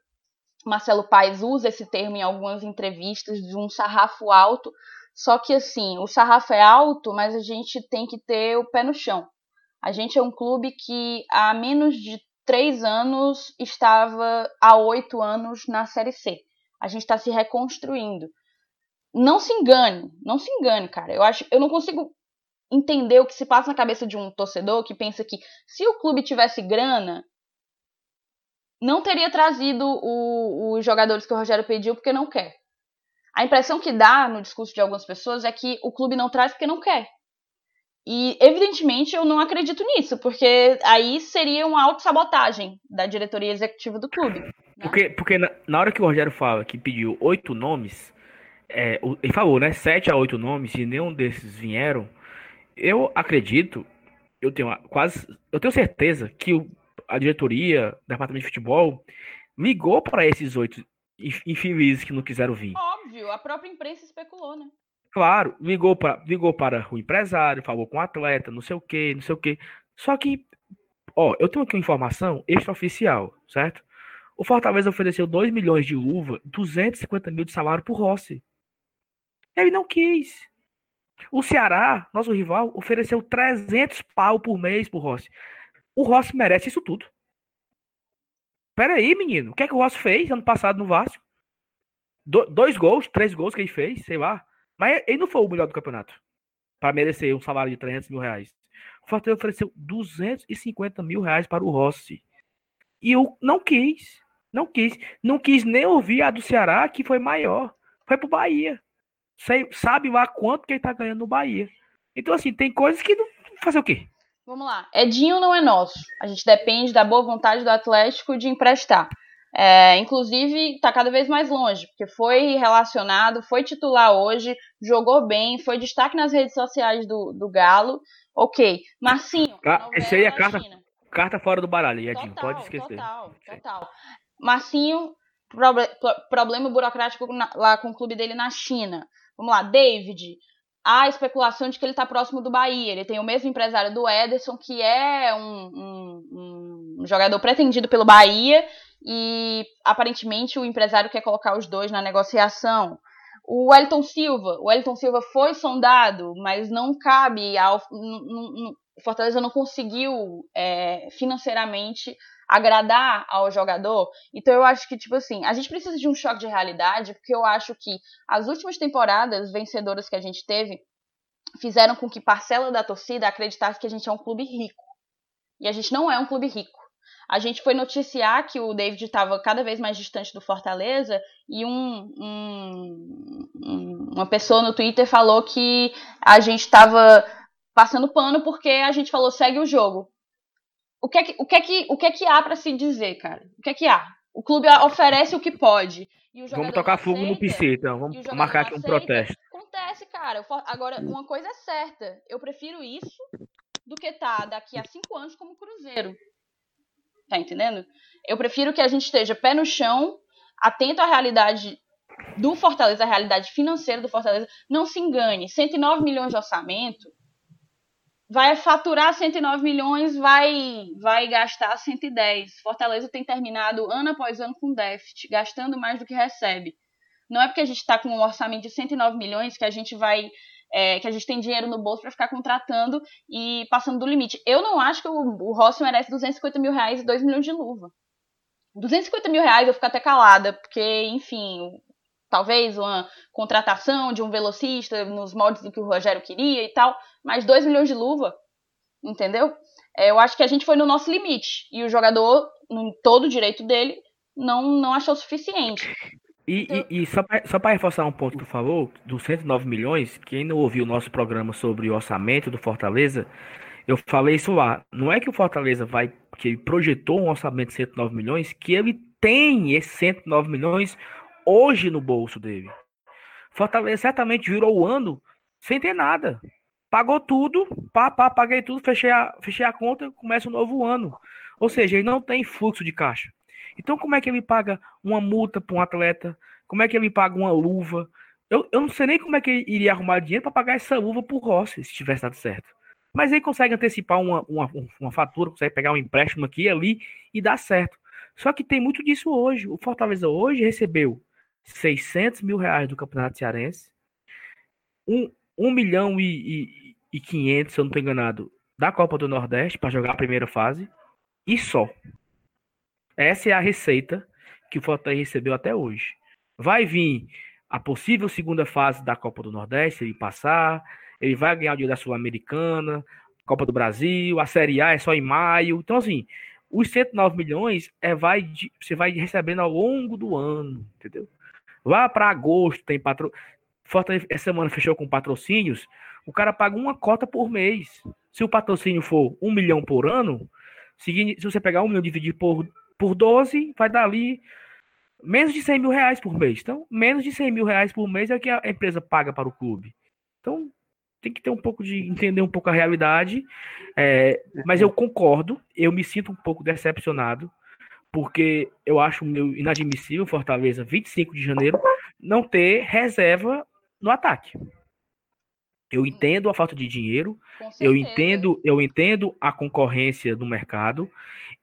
Marcelo Paes usa esse termo em algumas entrevistas de um sarrafo alto. Só que assim, o sarrafo é alto, mas a gente tem que ter o pé no chão. A gente é um clube que há menos de três anos estava há oito anos na Série C. A gente está se reconstruindo. Não se engane, não se engane, cara. Eu acho, eu não consigo entender o que se passa na cabeça de um torcedor que pensa que se o clube tivesse grana, não teria trazido o, os jogadores que o Rogério pediu porque não quer. A impressão que dá no discurso de algumas pessoas é que o clube não traz porque não quer. E, evidentemente, eu não acredito nisso, porque aí seria uma autossabotagem da diretoria executiva do clube. Né? Porque, porque na, na, hora que o Rogério fala que pediu oito nomes, é, ele falou, né? Sete a oito nomes, e nenhum desses vieram. Eu acredito, eu tenho quase, eu tenho certeza que o, a diretoria, o departamento de futebol, ligou para esses oito infelizes que não quiseram vir. Óbvio, a própria imprensa especulou, né? Claro, ligou para, ligou para o empresário, falou com o atleta, não sei o que, não sei o que. Só que, ó, eu tenho aqui uma informação extraoficial, certo? O Fortaleza ofereceu 2 milhões de luva, 250 mil de salário pro Rossi. Ele não quis. O Ceará, nosso rival, ofereceu 300 pau por mês pro Rossi. O Rossi merece isso tudo. Pera aí, menino. O que é que o Rossi fez ano passado no Vasco? Do, dois gols, três gols que ele fez, sei lá. Mas ele não foi o melhor do campeonato. Para merecer um salário de 300 mil reais. O Fortaleza ofereceu 250 mil reais para o Rossi. E eu não quis. Não quis. Não quis nem ouvir a do Ceará, que foi maior. Foi pro Bahia. Sei, sabe lá quanto que ele tá ganhando no Bahia. Então, assim, tem coisas que não. Fazer o quê? Vamos lá. Edinho não é nosso. A gente depende da boa vontade do Atlético de emprestar. É, inclusive, está cada vez mais longe, porque foi relacionado, foi titular hoje, jogou bem, foi destaque nas redes sociais do, do Galo. Ok. Marcinho. Esse aí é carta, carta fora do baralho, Edinho. Total, pode esquecer. Total, total. Marcinho, proble problema burocrático na, lá com o clube dele na China. Vamos lá, David. Há especulação de que ele está próximo do Bahia. Ele tem o mesmo empresário do Ederson, que é um, um, um jogador pretendido pelo Bahia, e aparentemente o empresário quer colocar os dois na negociação. O Wellington Silva, o Wellington Silva foi sondado, mas não cabe ao Fortaleza não conseguiu é, financeiramente agradar ao jogador. Então eu acho que, tipo assim, a gente precisa de um choque de realidade, porque eu acho que as últimas temporadas vencedoras que a gente teve fizeram com que parcela da torcida acreditasse que a gente é um clube rico. E a gente não é um clube rico. A gente foi noticiar que o David estava cada vez mais distante do Fortaleza e um, um, uma pessoa no Twitter falou que a gente estava passando pano porque a gente falou segue o jogo. O que é que, o que, é que, o que, é que há para se dizer, cara? O que é que há? O clube oferece o que pode. vamos tocar fogo no PC, então. Vamos marcar aqui um aceita. protesto. Acontece, cara. Agora, uma coisa é certa. Eu prefiro isso do que estar tá daqui a cinco anos como Cruzeiro. Tá entendendo? Eu prefiro que a gente esteja pé no chão, atento à realidade do Fortaleza, à realidade financeira do Fortaleza. Não se engane, 109 milhões de orçamento vai faturar 109 milhões, vai vai gastar 110. Fortaleza tem terminado ano após ano com déficit, gastando mais do que recebe. Não é porque a gente está com um orçamento de 109 milhões que a gente vai é, que a gente tem dinheiro no bolso para ficar contratando e passando do limite. Eu não acho que o, o Rossi merece 250 mil reais e 2 milhões de luva. 250 mil reais eu fico até calada, porque, enfim, talvez uma contratação de um velocista nos moldes do que o Rogério queria e tal, mas 2 milhões de luva, entendeu? É, eu acho que a gente foi no nosso limite e o jogador, em todo direito dele, não, não achou suficiente. E, então... e, e só para reforçar um ponto que tu falou, dos 109 milhões, quem não ouviu o nosso programa sobre o orçamento do Fortaleza, eu falei isso lá. Não é que o Fortaleza vai, que ele projetou um orçamento de 109 milhões, que ele tem esses 109 milhões hoje no bolso dele. Fortaleza certamente virou o ano sem ter nada. Pagou tudo, pá, pá, paguei tudo, fechei a, fechei a conta, começa um novo ano. Ou seja, ele não tem fluxo de caixa. Então, como é que ele paga uma multa para um atleta? Como é que ele paga uma luva? Eu, eu não sei nem como é que ele iria arrumar dinheiro para pagar essa luva para o Rossi, se tivesse dado certo. Mas ele consegue antecipar uma, uma, uma fatura, consegue pegar um empréstimo aqui e ali e dar certo. Só que tem muito disso hoje. O Fortaleza hoje recebeu 600 mil reais do Campeonato Cearense, 1, 1 milhão e, e, e 500, se eu não estou enganado, da Copa do Nordeste para jogar a primeira fase e só. Essa é a receita que o Fortaleza recebeu até hoje. Vai vir a possível segunda fase da Copa do Nordeste, ele passar, ele vai ganhar o dia da Sul-Americana, Copa do Brasil, a Série A é só em maio. Então, assim, os 109 milhões é, vai, você vai recebendo ao longo do ano, entendeu? Lá para agosto tem patro... Fortaleza essa semana fechou com patrocínios, o cara paga uma cota por mês. Se o patrocínio for um milhão por ano, se você pegar um milhão e dividir por por 12, vai dar ali menos de 100 mil reais por mês. Então, menos de 100 mil reais por mês é o que a empresa paga para o clube. Então, tem que ter um pouco de entender um pouco a realidade. É, mas eu concordo, eu me sinto um pouco decepcionado, porque eu acho meu inadmissível Fortaleza, 25 de janeiro, não ter reserva no ataque. Eu entendo a falta de dinheiro, eu entendo, eu entendo a concorrência do mercado,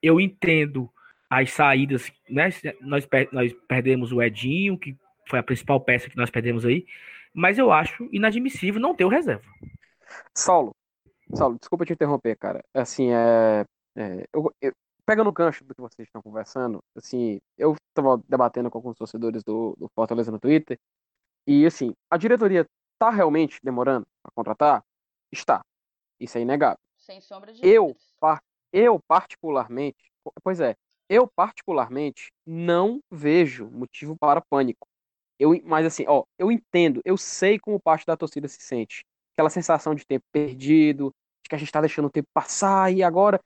eu entendo as saídas, né? Nós, nós perdemos o Edinho, que foi a principal peça que nós perdemos aí, mas eu acho inadmissível não ter o reserva. Saulo, Saulo, desculpa te interromper, cara. Assim, é, é eu, eu, pega no gancho do que vocês estão conversando, assim, eu estava debatendo com alguns torcedores do, do Fortaleza no Twitter, e assim, a diretoria está realmente demorando a contratar? Está. Isso é inegável. Sem sombra de eu, par, eu particularmente, pois é, eu, particularmente, não vejo motivo para pânico. Eu, mas assim, ó, eu entendo, eu sei como parte da torcida se sente. Aquela sensação de tempo perdido, de que a gente tá deixando o tempo passar e agora.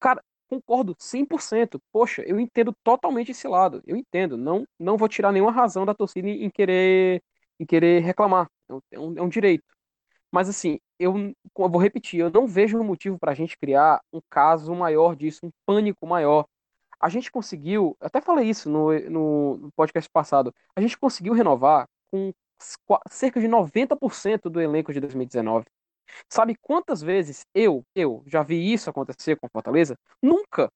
Cara, concordo 100%. Poxa, eu entendo totalmente esse lado. Eu entendo. Não, não vou tirar nenhuma razão da torcida em querer, em querer reclamar. É um, é um direito. Mas assim, eu, eu vou repetir, eu não vejo um motivo para a gente criar um caso maior disso, um pânico maior a gente conseguiu, até falei isso no, no podcast passado, a gente conseguiu renovar com cerca de 90% do elenco de 2019. Sabe quantas vezes eu, eu já vi isso acontecer com Fortaleza? Nunca.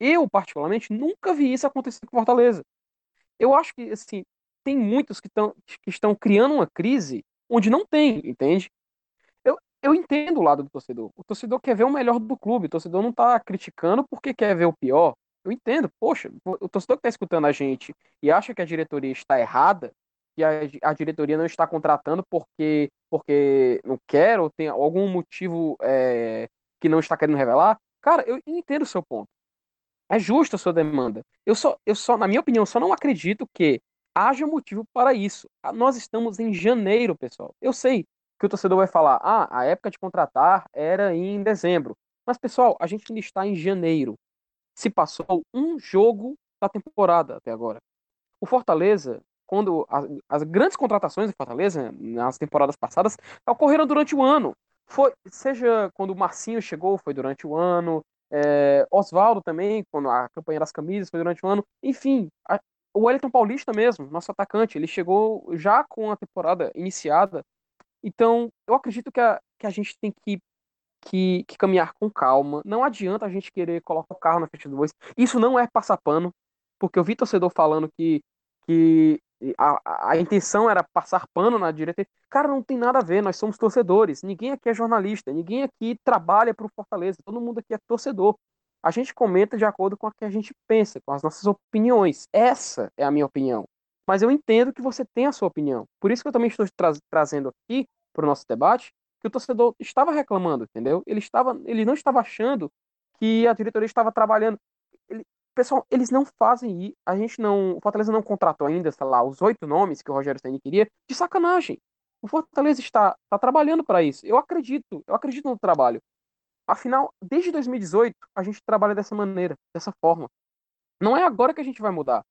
Eu, particularmente, nunca vi isso acontecer com Fortaleza. Eu acho que, assim, tem muitos que, tão, que estão criando uma crise onde não tem, entende? Eu, eu entendo o lado do torcedor. O torcedor quer ver o melhor do clube. O torcedor não está criticando porque quer ver o pior. Eu entendo, poxa, o torcedor que está escutando a gente e acha que a diretoria está errada, que a, a diretoria não está contratando porque, porque não quer ou tem algum motivo é, que não está querendo revelar, cara, eu entendo o seu ponto. É justa a sua demanda. Eu só, eu só, na minha opinião, só não acredito que haja motivo para isso. Ah, nós estamos em janeiro, pessoal. Eu sei que o torcedor vai falar, ah, a época de contratar era em dezembro. Mas, pessoal, a gente ainda está em janeiro se passou um jogo da temporada até agora. O Fortaleza, quando as, as grandes contratações do Fortaleza nas temporadas passadas ocorreram durante o ano. Foi, seja quando o Marcinho chegou, foi durante o ano. É, Oswaldo também, quando a campanha das camisas foi durante o ano. Enfim, a, o Wellington Paulista mesmo, nosso atacante, ele chegou já com a temporada iniciada. Então, eu acredito que a, que a gente tem que, que, que caminhar com calma. Não adianta a gente querer colocar o carro na frente do bois. Isso não é passar pano, porque eu vi torcedor falando que, que a, a intenção era passar pano na direita. Cara, não tem nada a ver, nós somos torcedores. Ninguém aqui é jornalista, ninguém aqui trabalha para o Fortaleza, todo mundo aqui é torcedor. A gente comenta de acordo com o que a gente pensa, com as nossas opiniões. Essa é a minha opinião. Mas eu entendo que você tem a sua opinião. Por isso que eu também estou tra trazendo aqui para o nosso debate que o torcedor estava reclamando, entendeu? Ele, estava, ele não estava achando que a diretoria estava trabalhando. Pessoal, eles não fazem isso. A gente não. O Fortaleza não contratou ainda, sei lá, os oito nomes que o Rogério Ceni queria, de sacanagem. O Fortaleza está, está trabalhando para isso. Eu acredito, eu acredito no trabalho. Afinal, desde 2018, a gente trabalha dessa maneira, dessa forma. Não é agora que a gente vai mudar.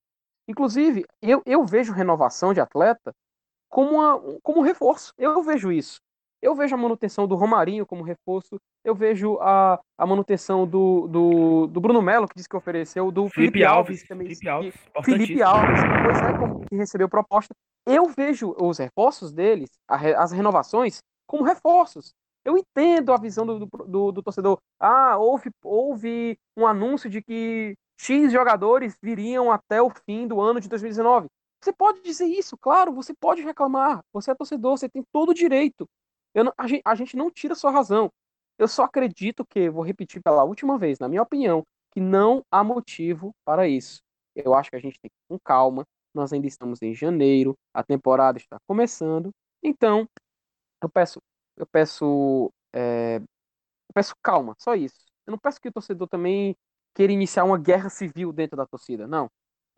Inclusive, eu, eu vejo renovação de atleta como, uma, como um reforço. Eu vejo isso. Eu vejo a manutenção do Romarinho como reforço. Eu vejo a, a manutenção do, do, do Bruno Melo, que disse que ofereceu, do Felipe, Felipe Alves, também. Felipe Alves, Felipe Alves, pois é, como que recebeu proposta. Eu vejo os reforços deles, as renovações, como reforços. Eu entendo a visão do, do, do, torcedor. Ah, houve, houve um anúncio de que X jogadores viriam até o fim do ano de 2019. Você pode dizer isso, claro, você pode reclamar. Você é torcedor, você tem todo o direito. Não, a, gente, a gente não tira sua razão. Eu só acredito que, vou repetir pela última vez, na minha opinião, que não há motivo para isso. Eu acho que a gente tem que ir com calma. Nós ainda estamos em janeiro, a temporada está começando. Então, eu peço, eu peço, é, eu peço calma, só isso. Eu não peço que o torcedor também queira iniciar uma guerra civil dentro da torcida, não.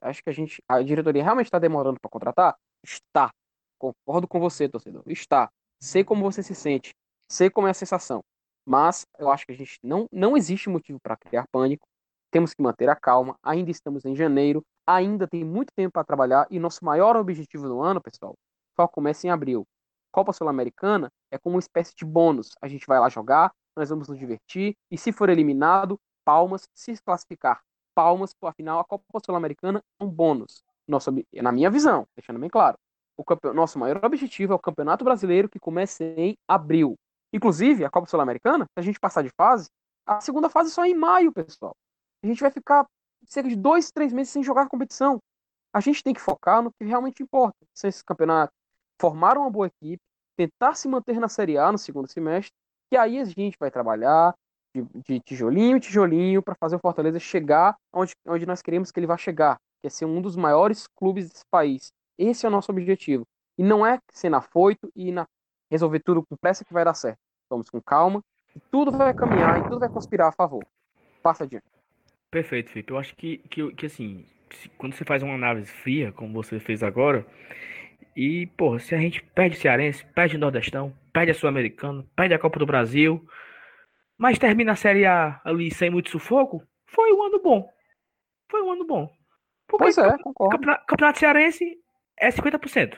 Acho que a gente, a diretoria realmente está demorando para contratar. Está. Concordo com você, torcedor. Está sei como você se sente, sei como é a sensação. Mas eu acho que a gente não, não existe motivo para criar pânico. Temos que manter a calma. Ainda estamos em janeiro, ainda tem muito tempo para trabalhar e nosso maior objetivo do ano, pessoal, só começa em abril. Copa Sul-Americana é como uma espécie de bônus. A gente vai lá jogar, nós vamos nos divertir e se for eliminado, palmas. Se classificar, palmas. Afinal, a Copa Sul-Americana é um bônus. Nosso, na minha visão, deixando bem claro o campe... nosso maior objetivo é o Campeonato Brasileiro, que começa em abril. Inclusive, a Copa Sul-Americana, se a gente passar de fase, a segunda fase só é em maio, pessoal. A gente vai ficar cerca de dois, três meses sem jogar a competição. A gente tem que focar no que realmente importa. Ser esse campeonato, formar uma boa equipe, tentar se manter na Série A no segundo semestre, e aí a gente vai trabalhar de, de tijolinho em tijolinho para fazer o Fortaleza chegar onde, onde nós queremos que ele vá chegar, que é ser um dos maiores clubes desse país. Esse é o nosso objetivo. E não é ser na foito e na resolver tudo com pressa que vai dar certo. Vamos com calma, e tudo vai caminhar e tudo vai conspirar a favor. Passa adiante. Perfeito, Felipe. Eu acho que, que, que assim, quando você faz uma análise fria, como você fez agora, e, porra, se a gente perde Cearense, perde Nordestão, perde a Sul-Americana, perde a Copa do Brasil, mas termina a Série A ali sem muito sufoco, foi um ano bom. Foi um ano bom. Porque pois é, concordo. Campeonato, campeonato Cearense é 50%.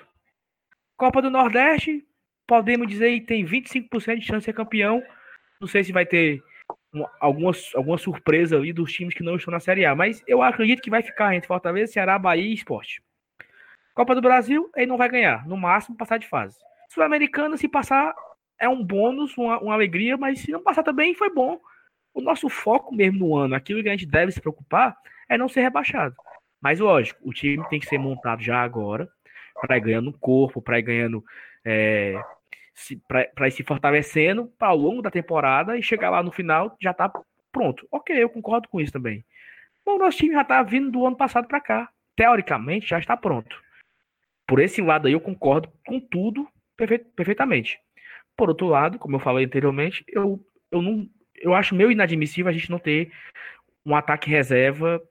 Copa do Nordeste, podemos dizer que tem 25% de chance de ser campeão. Não sei se vai ter alguma, alguma surpresa ali dos times que não estão na Série A, mas eu acredito que vai ficar entre Fortaleza, Ceará, Bahia e Esporte. Copa do Brasil, ele não vai ganhar, no máximo passar de fase. Sul-Americana, se passar, é um bônus, uma, uma alegria, mas se não passar também, foi bom. O nosso foco mesmo no ano, aquilo que a gente deve se preocupar, é não ser rebaixado. Mas lógico, o time tem que ser montado já agora, para ir ganhando corpo, para ir ganhando. É, para ir se fortalecendo para ao longo da temporada e chegar lá no final já tá pronto. Ok, eu concordo com isso também. Bom, nosso time já tá vindo do ano passado para cá. Teoricamente já está pronto. Por esse lado aí eu concordo com tudo perfeitamente. Por outro lado, como eu falei anteriormente, eu, eu não eu acho meio inadmissível a gente não ter um ataque reserva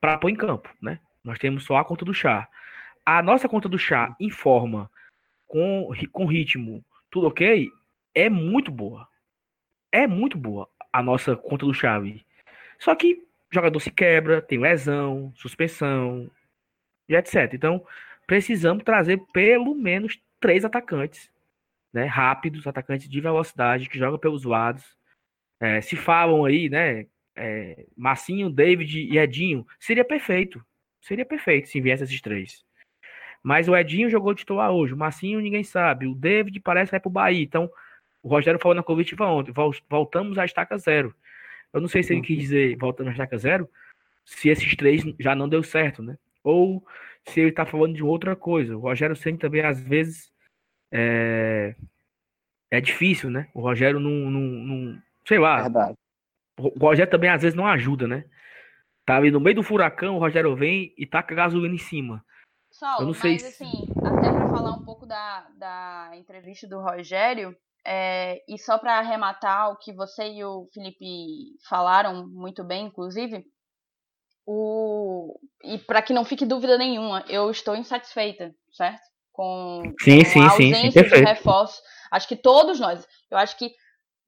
para pôr em campo, né? Nós temos só a conta do chá. A nossa conta do chá em forma, com, com ritmo, tudo ok, é muito boa. É muito boa a nossa conta do chave. Só que jogador se quebra, tem lesão, suspensão e etc. Então, precisamos trazer pelo menos três atacantes, né, rápidos, atacantes de velocidade, que jogam pelos lados. É, se falam aí, né, é, Massinho, David e Edinho, seria perfeito. Seria perfeito se viesse esses três. Mas o Edinho jogou titular hoje, o Massinho ninguém sabe, o David parece que vai pro Bahia. Então, o Rogério falou na coletiva ontem, voltamos à estaca zero. Eu não sei se ele quis dizer voltando à estaca zero, se esses três já não deu certo, né? Ou se ele tá falando de outra coisa. O Rogério Senna também, às vezes, é, é difícil, né? O Rogério não, não, não sei lá. Verdade. O Rogério também às vezes não ajuda, né? Tá ali no meio do furacão, o Rogério vem e taca gasolina em cima. Saulo, eu não sei mas se... assim, até para falar um pouco da, da entrevista do Rogério, é, e só para arrematar o que você e o Felipe falaram muito bem, inclusive, o... e para que não fique dúvida nenhuma, eu estou insatisfeita, certo? Com, sim, com sim, a ausência sim, sim, de reforço. Acho que todos nós. Eu acho que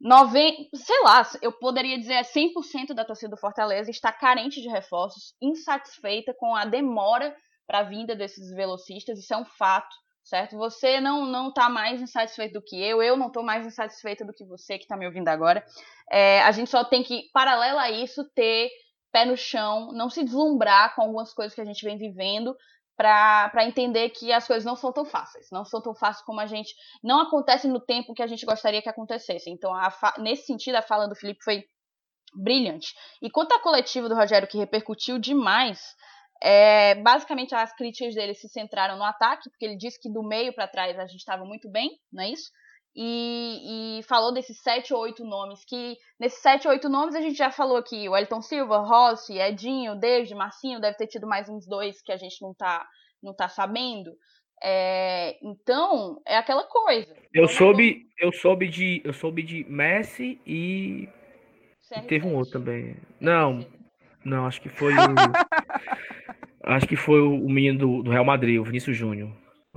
90, sei lá, eu poderia dizer 100% da torcida do Fortaleza está carente de reforços, insatisfeita com a demora para a vinda desses velocistas, isso é um fato, certo? Você não não está mais insatisfeito do que eu, eu não estou mais insatisfeita do que você que está me ouvindo agora. É, a gente só tem que, paralelo a isso, ter pé no chão, não se deslumbrar com algumas coisas que a gente vem vivendo, para entender que as coisas não são tão fáceis, não são tão fáceis como a gente. não acontecem no tempo que a gente gostaria que acontecesse. Então, nesse sentido, a fala do Felipe foi brilhante. E quanto à coletiva do Rogério, que repercutiu demais, é, basicamente as críticas dele se centraram no ataque, porque ele disse que do meio para trás a gente estava muito bem, não é isso? E, e, falou desses sete ou oito nomes, que nesses sete ou oito nomes a gente já falou aqui, o Elton Silva, Rossi, Edinho, David, Marcinho, deve ter tido mais uns dois que a gente não tá, não tá sabendo. É, então, é aquela coisa. Eu soube, eu soube de, eu soube de Messi e teve um outro também. Não, não, acho que foi o acho que foi o menino do, do Real Madrid, o Vinícius Júnior.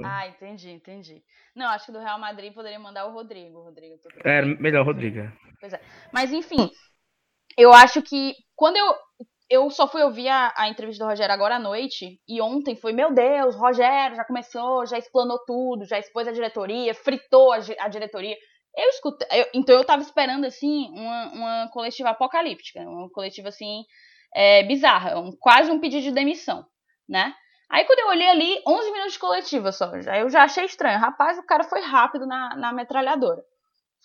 Ah, entendi, entendi. Não, acho que do Real Madrid poderia mandar o Rodrigo. Rodrigo é, melhor o Rodrigo. É. Pois é. Mas enfim, eu acho que quando eu. Eu só fui ouvir a, a entrevista do Rogério agora à noite, e ontem foi, meu Deus, Rogério já começou, já explanou tudo, já expôs a diretoria, fritou a, a diretoria. Eu escutei, eu, então eu tava esperando, assim, uma, uma coletiva apocalíptica, uma coletiva, assim, é, bizarra, um, quase um pedido de demissão, né? Aí quando eu olhei ali, 11 minutos de coletiva só. Aí eu já achei estranho. Rapaz, o cara foi rápido na, na metralhadora.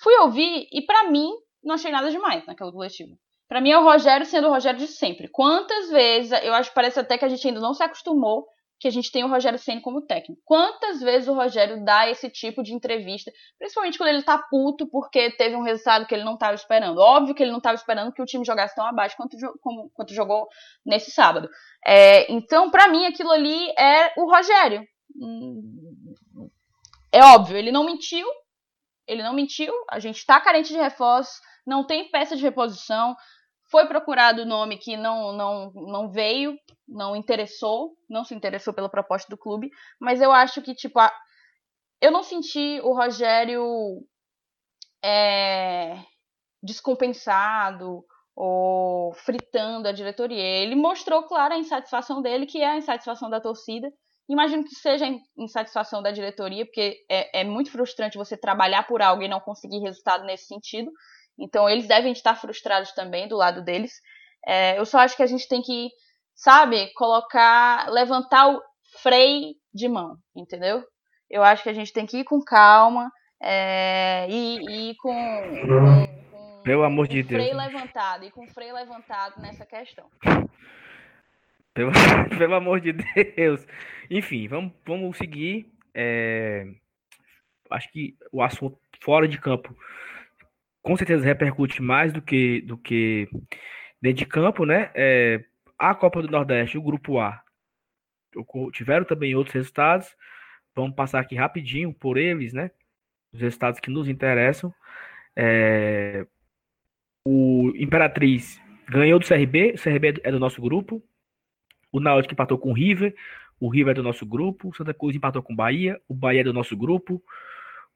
Fui ouvir e para mim não achei nada demais naquela coletiva. Para mim é o Rogério sendo o Rogério de sempre. Quantas vezes, eu acho que parece até que a gente ainda não se acostumou que a gente tem o Rogério Senna como técnico. Quantas vezes o Rogério dá esse tipo de entrevista, principalmente quando ele tá puto porque teve um resultado que ele não estava esperando. Óbvio que ele não estava esperando que o time jogasse tão abaixo quanto, como, quanto jogou nesse sábado. É, então, para mim, aquilo ali é o Rogério. É óbvio, ele não mentiu. Ele não mentiu. A gente está carente de reforços, não tem peça de reposição. Foi procurado o nome que não, não, não veio, não interessou, não se interessou pela proposta do clube, mas eu acho que, tipo, a... eu não senti o Rogério é... descompensado ou fritando a diretoria. Ele mostrou, claro, a insatisfação dele, que é a insatisfação da torcida. Imagino que seja insatisfação da diretoria, porque é, é muito frustrante você trabalhar por algo e não conseguir resultado nesse sentido. Então, eles devem estar frustrados também do lado deles. É, eu só acho que a gente tem que, sabe, colocar, levantar o freio de mão, entendeu? Eu acho que a gente tem que ir com calma é, e ir com, com, com, Pelo amor de Deus. freio levantado e com freio levantado nessa questão. Pelo, pelo amor de Deus. Enfim, vamos, vamos seguir. É, acho que o assunto fora de campo com certeza repercute mais do que do que dentro de campo, né? É, a Copa do Nordeste, o grupo A, tiveram também outros resultados. Vamos passar aqui rapidinho por eles, né? Os resultados que nos interessam. É, o Imperatriz ganhou do CRB, o CRB é do nosso grupo. O Náutico empatou com o River, o River é do nosso grupo. O Santa Cruz empatou com o Bahia, o Bahia é do nosso grupo.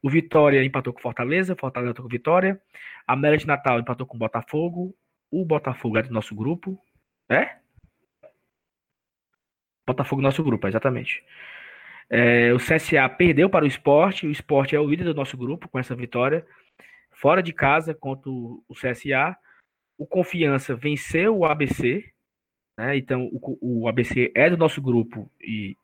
O Vitória empatou com Fortaleza, Fortaleza empatou com Vitória. A América de Natal empatou com Botafogo. O Botafogo é do nosso grupo. É? Botafogo nosso grupo, exatamente. É, o CSA perdeu para o esporte. O esporte é o líder do nosso grupo com essa vitória. Fora de casa contra o CSA. o Confiança venceu o ABC, né? Então o, o ABC é do nosso grupo e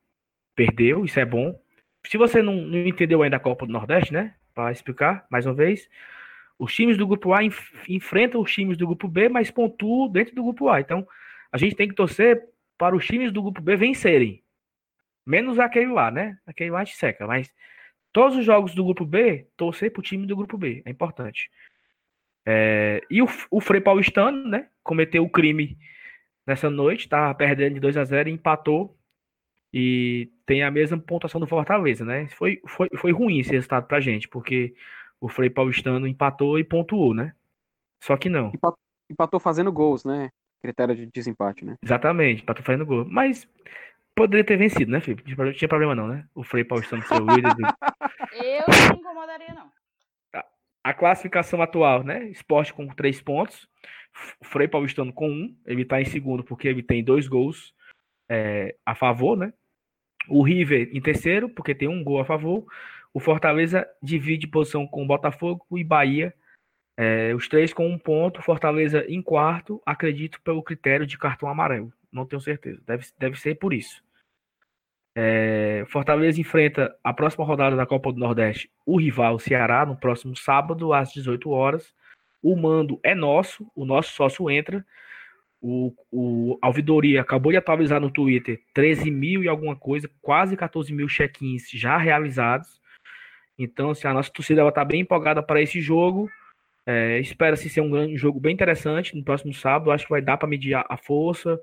perdeu, isso é bom. Se você não, não entendeu ainda a Copa do Nordeste, né? Para explicar mais uma vez, os times do grupo A enf enfrentam os times do grupo B, mas pontuam dentro do grupo A. Então, a gente tem que torcer para os times do grupo B vencerem. Menos aquele lá, né? Aquele lá gente seca. Mas todos os jogos do grupo B, torcer para o time do grupo B. É importante. É, e o, o Frei Paulistano, né? Cometeu o crime nessa noite, estava perdendo de 2 a 0 e empatou. E tem a mesma pontuação do Fortaleza, né? Foi, foi, foi ruim esse resultado pra gente, porque o Frei Paulistano empatou e pontuou, né? Só que não. Empatou fazendo gols, né? Critério de desempate, né? Exatamente, empatou fazendo gol. Mas poderia ter vencido, né, Felipe? Não tinha problema não, né? O Frei Paulistano ser o líder. Do... Eu não me incomodaria, não. A classificação atual, né? Esporte com três pontos. Frei Paulistano com um. Ele está em segundo porque ele tem dois gols é, a favor, né? O River em terceiro, porque tem um gol a favor. O Fortaleza divide posição com o Botafogo e Bahia. É, os três com um ponto. Fortaleza em quarto, acredito pelo critério de cartão amarelo. Não tenho certeza. Deve, deve ser por isso. É, Fortaleza enfrenta a próxima rodada da Copa do Nordeste, o rival Ceará, no próximo sábado, às 18 horas. O mando é nosso, o nosso sócio entra. O, o Alvidoria acabou de atualizar no Twitter 13 mil e alguma coisa, quase 14 mil check-ins já realizados. Então, assim, a nossa torcida está bem empolgada para esse jogo. É, Espera-se ser um, grande, jogo bem interessante no próximo sábado. Acho que vai dar para medir a, a força,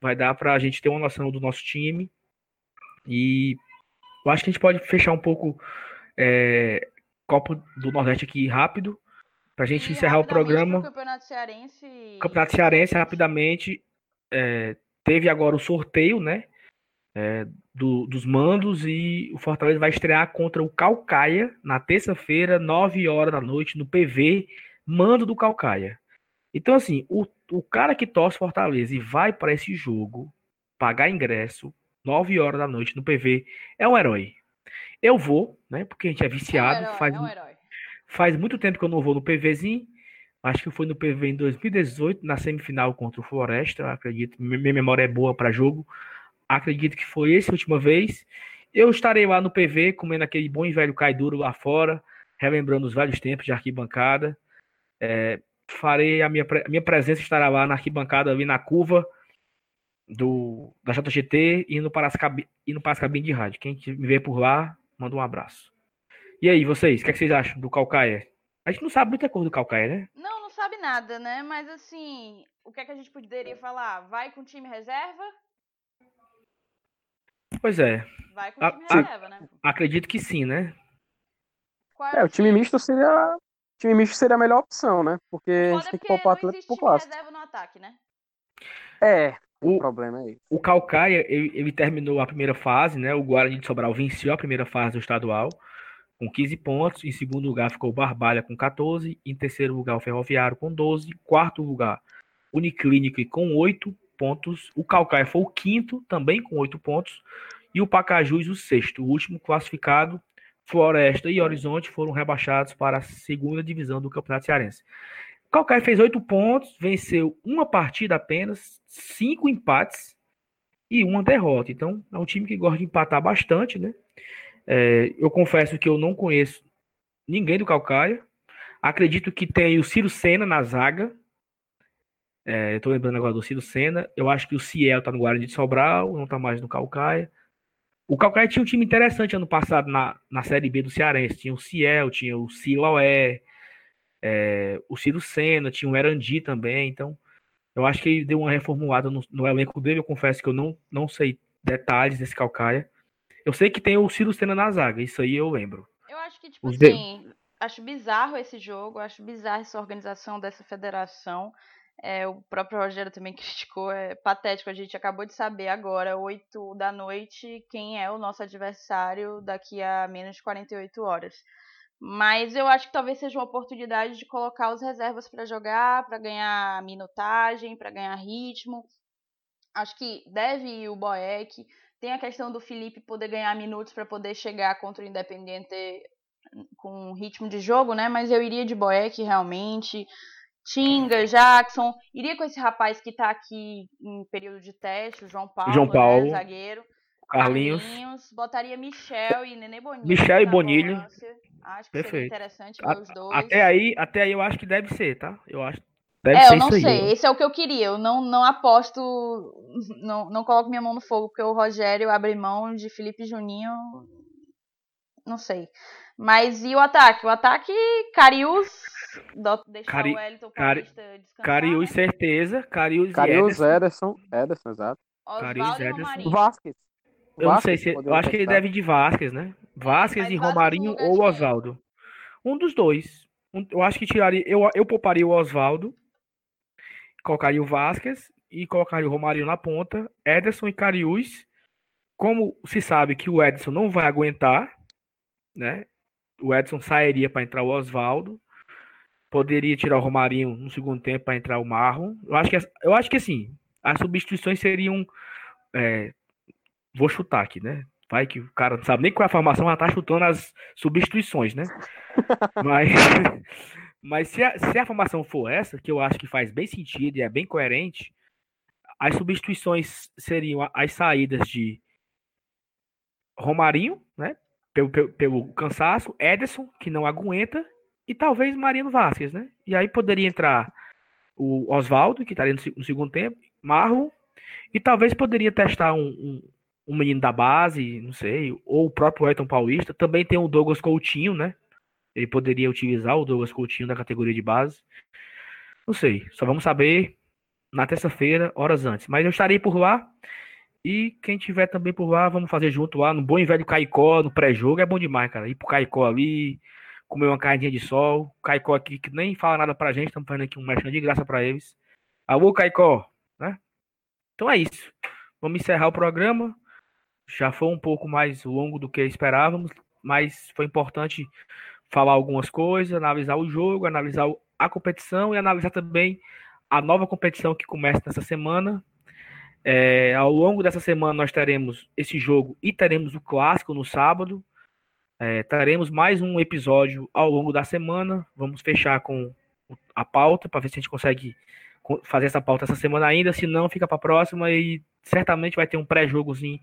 vai dar para a gente ter uma noção do nosso time. E eu acho que a gente pode fechar um pouco é, Copa do Nordeste aqui rápido. Para a gente e encerrar o programa. Campeonato Cearense. Campeonato Cearense, rapidamente. É, teve agora o sorteio, né? É, do, dos mandos e o Fortaleza vai estrear contra o Calcaia na terça-feira, 9 horas da noite, no PV, mando do Calcaia. Então, assim, o, o cara que torce Fortaleza e vai para esse jogo, pagar ingresso, 9 horas da noite no PV, é um herói. Eu vou, né? Porque a gente é viciado. É um herói, faz, é um herói. Faz muito tempo que eu não vou no PVzinho. Acho que foi no PV em 2018, na semifinal contra o Floresta. Acredito, minha memória é boa para jogo. Acredito que foi essa a última vez. Eu estarei lá no PV, comendo aquele bom e velho cai duro lá fora, relembrando os velhos tempos de arquibancada. É, farei a minha, minha presença estará lá na arquibancada, ali na curva do, da JGT, indo para, as, indo para as cabines de rádio. Quem me vê por lá, manda um abraço. E aí, vocês, o que, é que, vocês acham do Calcaia? A gente não sabe muita coisa do Calcaia, né? Não, não sabe nada, né? Mas assim, o que é que a gente poderia falar? Vai com time reserva? Pois é. Vai com time a, reserva, né? Acredito que sim, né? Qual é, o time misto seria. O time misto seria a melhor opção, né? Porque a gente tem que poupar atleta pro clássico. reserva no ataque, né? É, o, o problema é isso. O Calcaia, ele, ele, terminou a primeira fase, né? O Guarani de Sobral venceu a primeira fase do estadual com 15 pontos. Em segundo lugar ficou o Barbalha com 14. Em terceiro lugar o Ferroviário com 12. Quarto lugar Uniclinic com 8 pontos. O Calcaia foi o quinto, também com 8 pontos. E o Pacajus o sexto. O último classificado, Floresta e Horizonte foram rebaixados para a segunda divisão do Campeonato Cearense. O Calcaia fez 8 pontos, venceu uma partida apenas, cinco empates e uma derrota. Então, é um time que gosta de empatar bastante, né? É, eu confesso que eu não conheço ninguém do Calcaia. Acredito que tem o Ciro Senna na zaga. É, Estou lembrando agora do Ciro Senna. Eu acho que o Ciel está no Guarani de Sobral, não está mais no Calcaia. O Calcaia tinha um time interessante ano passado na, na Série B do Cearense. Tinha o Ciel, tinha o Siloé, é, o Ciro Senna, tinha o Erandi também. Então, eu acho que ele deu uma reformulada no, no elenco dele. Eu confesso que eu não, não sei detalhes desse Calcaia. Eu sei que tem o Ciro Senna na zaga, isso aí eu lembro. Eu acho que, tipo Os assim, de... acho bizarro esse jogo, acho bizarro essa organização dessa federação. É, o próprio Rogério também criticou, é patético. A gente acabou de saber agora, 8 da noite, quem é o nosso adversário daqui a menos de 48 horas. Mas eu acho que talvez seja uma oportunidade de colocar os reservas para jogar, para ganhar minutagem, para ganhar ritmo. Acho que deve ir o Boeck. Tem a questão do Felipe poder ganhar minutos para poder chegar contra o Independiente com ritmo de jogo, né? Mas eu iria de Boeck realmente. Tinga, Jackson. Iria com esse rapaz que tá aqui em período de teste, o João Paulo, João Paulo. Né, zagueiro. Carlinhos. Carlinhos. Botaria Michel e Nenê Bonilha. Michel e Bonilha. Acho que Perfeito. seria interessante ver os dois. Até aí, até aí eu acho que deve ser, tá? Eu acho. Deve é, ser eu não isso sei. aí. Esse é o que eu queria. Eu não, não aposto. Não, não coloco minha mão no fogo, porque o Rogério abre mão de Felipe e Juninho. Não sei. Mas e o ataque? O ataque, Carius. Cari- o Wellington Cari- descansar. Cariús, né? certeza. Cariús e Carius, Ederson. Ederson, Ederson, exato. Carius, e Ederson. Vasquez. Eu não sei se. Eu acho que ele deve de Vasquez, né? Vasquez Mas e Romarinho ou? Oswaldo. Um dos dois. Um- eu acho que tiraria. Eu, eu pouparia o Oswaldo. Colocaria o Vasquez e colocaria o Romarinho na ponta. Ederson e Cariús. Como se sabe que o Ederson não vai aguentar, né? O Edson sairia para entrar o Oswaldo. Poderia tirar o Romarinho no segundo tempo para entrar o Marlon. Eu acho que, eu acho que assim, as substituições seriam. é, vou chutar aqui, né? Vai que o cara não sabe nem qual é a formação, já tá chutando as substituições, né? Mas, mas se, a, se a formação for essa, que eu acho que faz bem sentido e é bem coerente, as substituições seriam as saídas de Romarinho, né? Pelo, pelo, pelo cansaço, Ederson, que não aguenta, e talvez Mariano Vasquez, né? E aí poderia entrar o Oswaldo, que estaria no, se- no segundo tempo, Marlon, e talvez poderia testar um, um, um menino da base, não sei, ou o próprio Ayrton Paulista. Também tem o Douglas Coutinho, né? Ele poderia utilizar o Douglas Coutinho da categoria de base. Não sei, só vamos saber na terça-feira, horas antes. Mas eu estarei por lá. E quem tiver também por lá, vamos fazer junto lá no bom e velho Caicó, no pré-jogo. É bom demais, cara. Ir pro Caicó ali, comer uma carninha de sol. Caicó aqui que nem fala nada pra gente, estamos fazendo aqui um merchan de graça pra eles. Alô, Caicó, né? Então é isso. Vamos encerrar o programa. Já foi um pouco mais longo do que esperávamos, mas foi importante falar algumas coisas, analisar o jogo, analisar a competição e analisar também a nova competição que começa nessa semana. É, ao longo dessa semana nós teremos esse jogo e teremos o clássico no sábado. É, teremos mais um episódio ao longo da semana. Vamos fechar com a pauta para ver se a gente consegue co- fazer essa pauta essa semana ainda. Se não, fica para a próxima e certamente vai ter um pré-jogozinho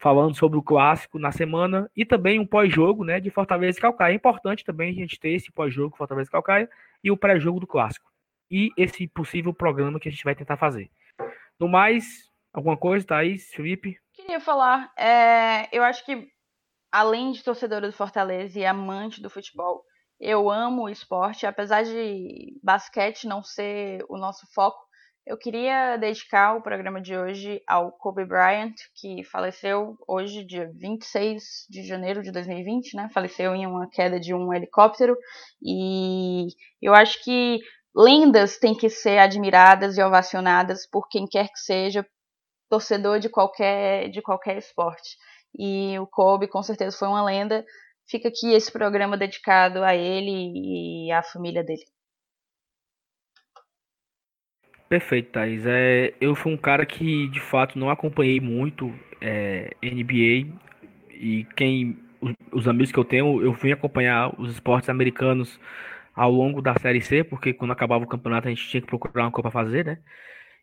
falando sobre o clássico na semana e também um pós-jogo, né, de Fortaleza e Calcaia. É importante também a gente ter esse pós-jogo Fortaleza e Calcaia e o pré-jogo do clássico. E esse possível programa que a gente vai tentar fazer. No mais, alguma coisa, Thaís, Felipe? Queria falar, é, eu acho que além de torcedora do Fortaleza e amante do futebol, eu amo o esporte, apesar de basquete não ser o nosso foco. Eu queria dedicar o programa de hoje ao Kobe Bryant, que faleceu hoje, dia 26 de janeiro de 2020, né? Faleceu em uma queda de um helicóptero. E eu acho que lendas têm que ser admiradas e ovacionadas por quem quer que seja, torcedor de qualquer, de qualquer esporte. E o Kobe com certeza foi uma lenda. Fica aqui esse programa dedicado a ele e à família dele. Perfeito, Thaís. É, eu fui um cara que, de fato, não acompanhei muito é, NBA e quem os, os amigos que eu tenho, eu vim acompanhar os esportes americanos ao longo da Série C, porque quando acabava o campeonato a gente tinha que procurar uma coisa para fazer, né?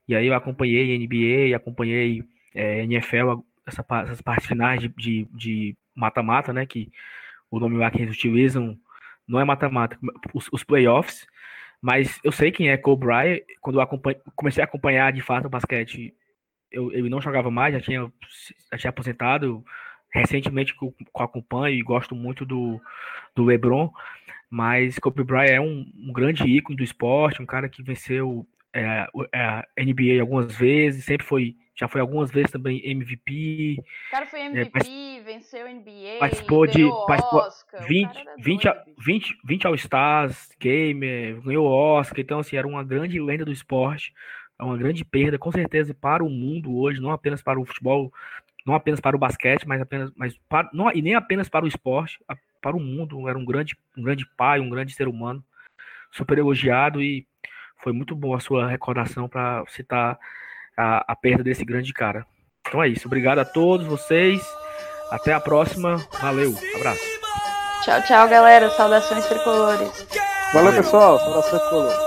E aí eu acompanhei NBA, acompanhei é, NFL, essa, essas partes finais de mata-mata, né? Que o nome lá que eles utilizam não é mata-mata, os, os playoffs. Mas eu sei quem é Kobe Bryant. Quando eu comecei a acompanhar de fato o basquete, eu, ele não jogava mais, já tinha, já tinha aposentado. Recentemente que eu eu acompanho e gosto muito do, do LeBron. Mas Kobe Bryant é um, um grande ícone do esporte, um cara que venceu é, é, a NBA algumas vezes, sempre foi, já foi algumas vezes também MVP, O cara foi MVP, venceu NBA, participou de- participou Oscar. o 20, cara era 20, doido, a- bicho. 20, 20 All-Stars, Gamer, ganhou Oscar, então assim, era uma grande lenda do esporte, é uma grande perda, com certeza, para o mundo hoje, não apenas para o futebol, não apenas para o basquete, mas apenas, mas para, não, e nem apenas para o esporte, para o mundo, era um grande, um grande pai, um grande ser humano, super elogiado e foi muito boa a sua recordação para citar a, a perda desse grande cara. Então é isso, obrigado a todos vocês, até a próxima, valeu, abraço. Tchau, tchau, galera. Saudações tricolores. Valeu, pessoal. Saudações, coluna.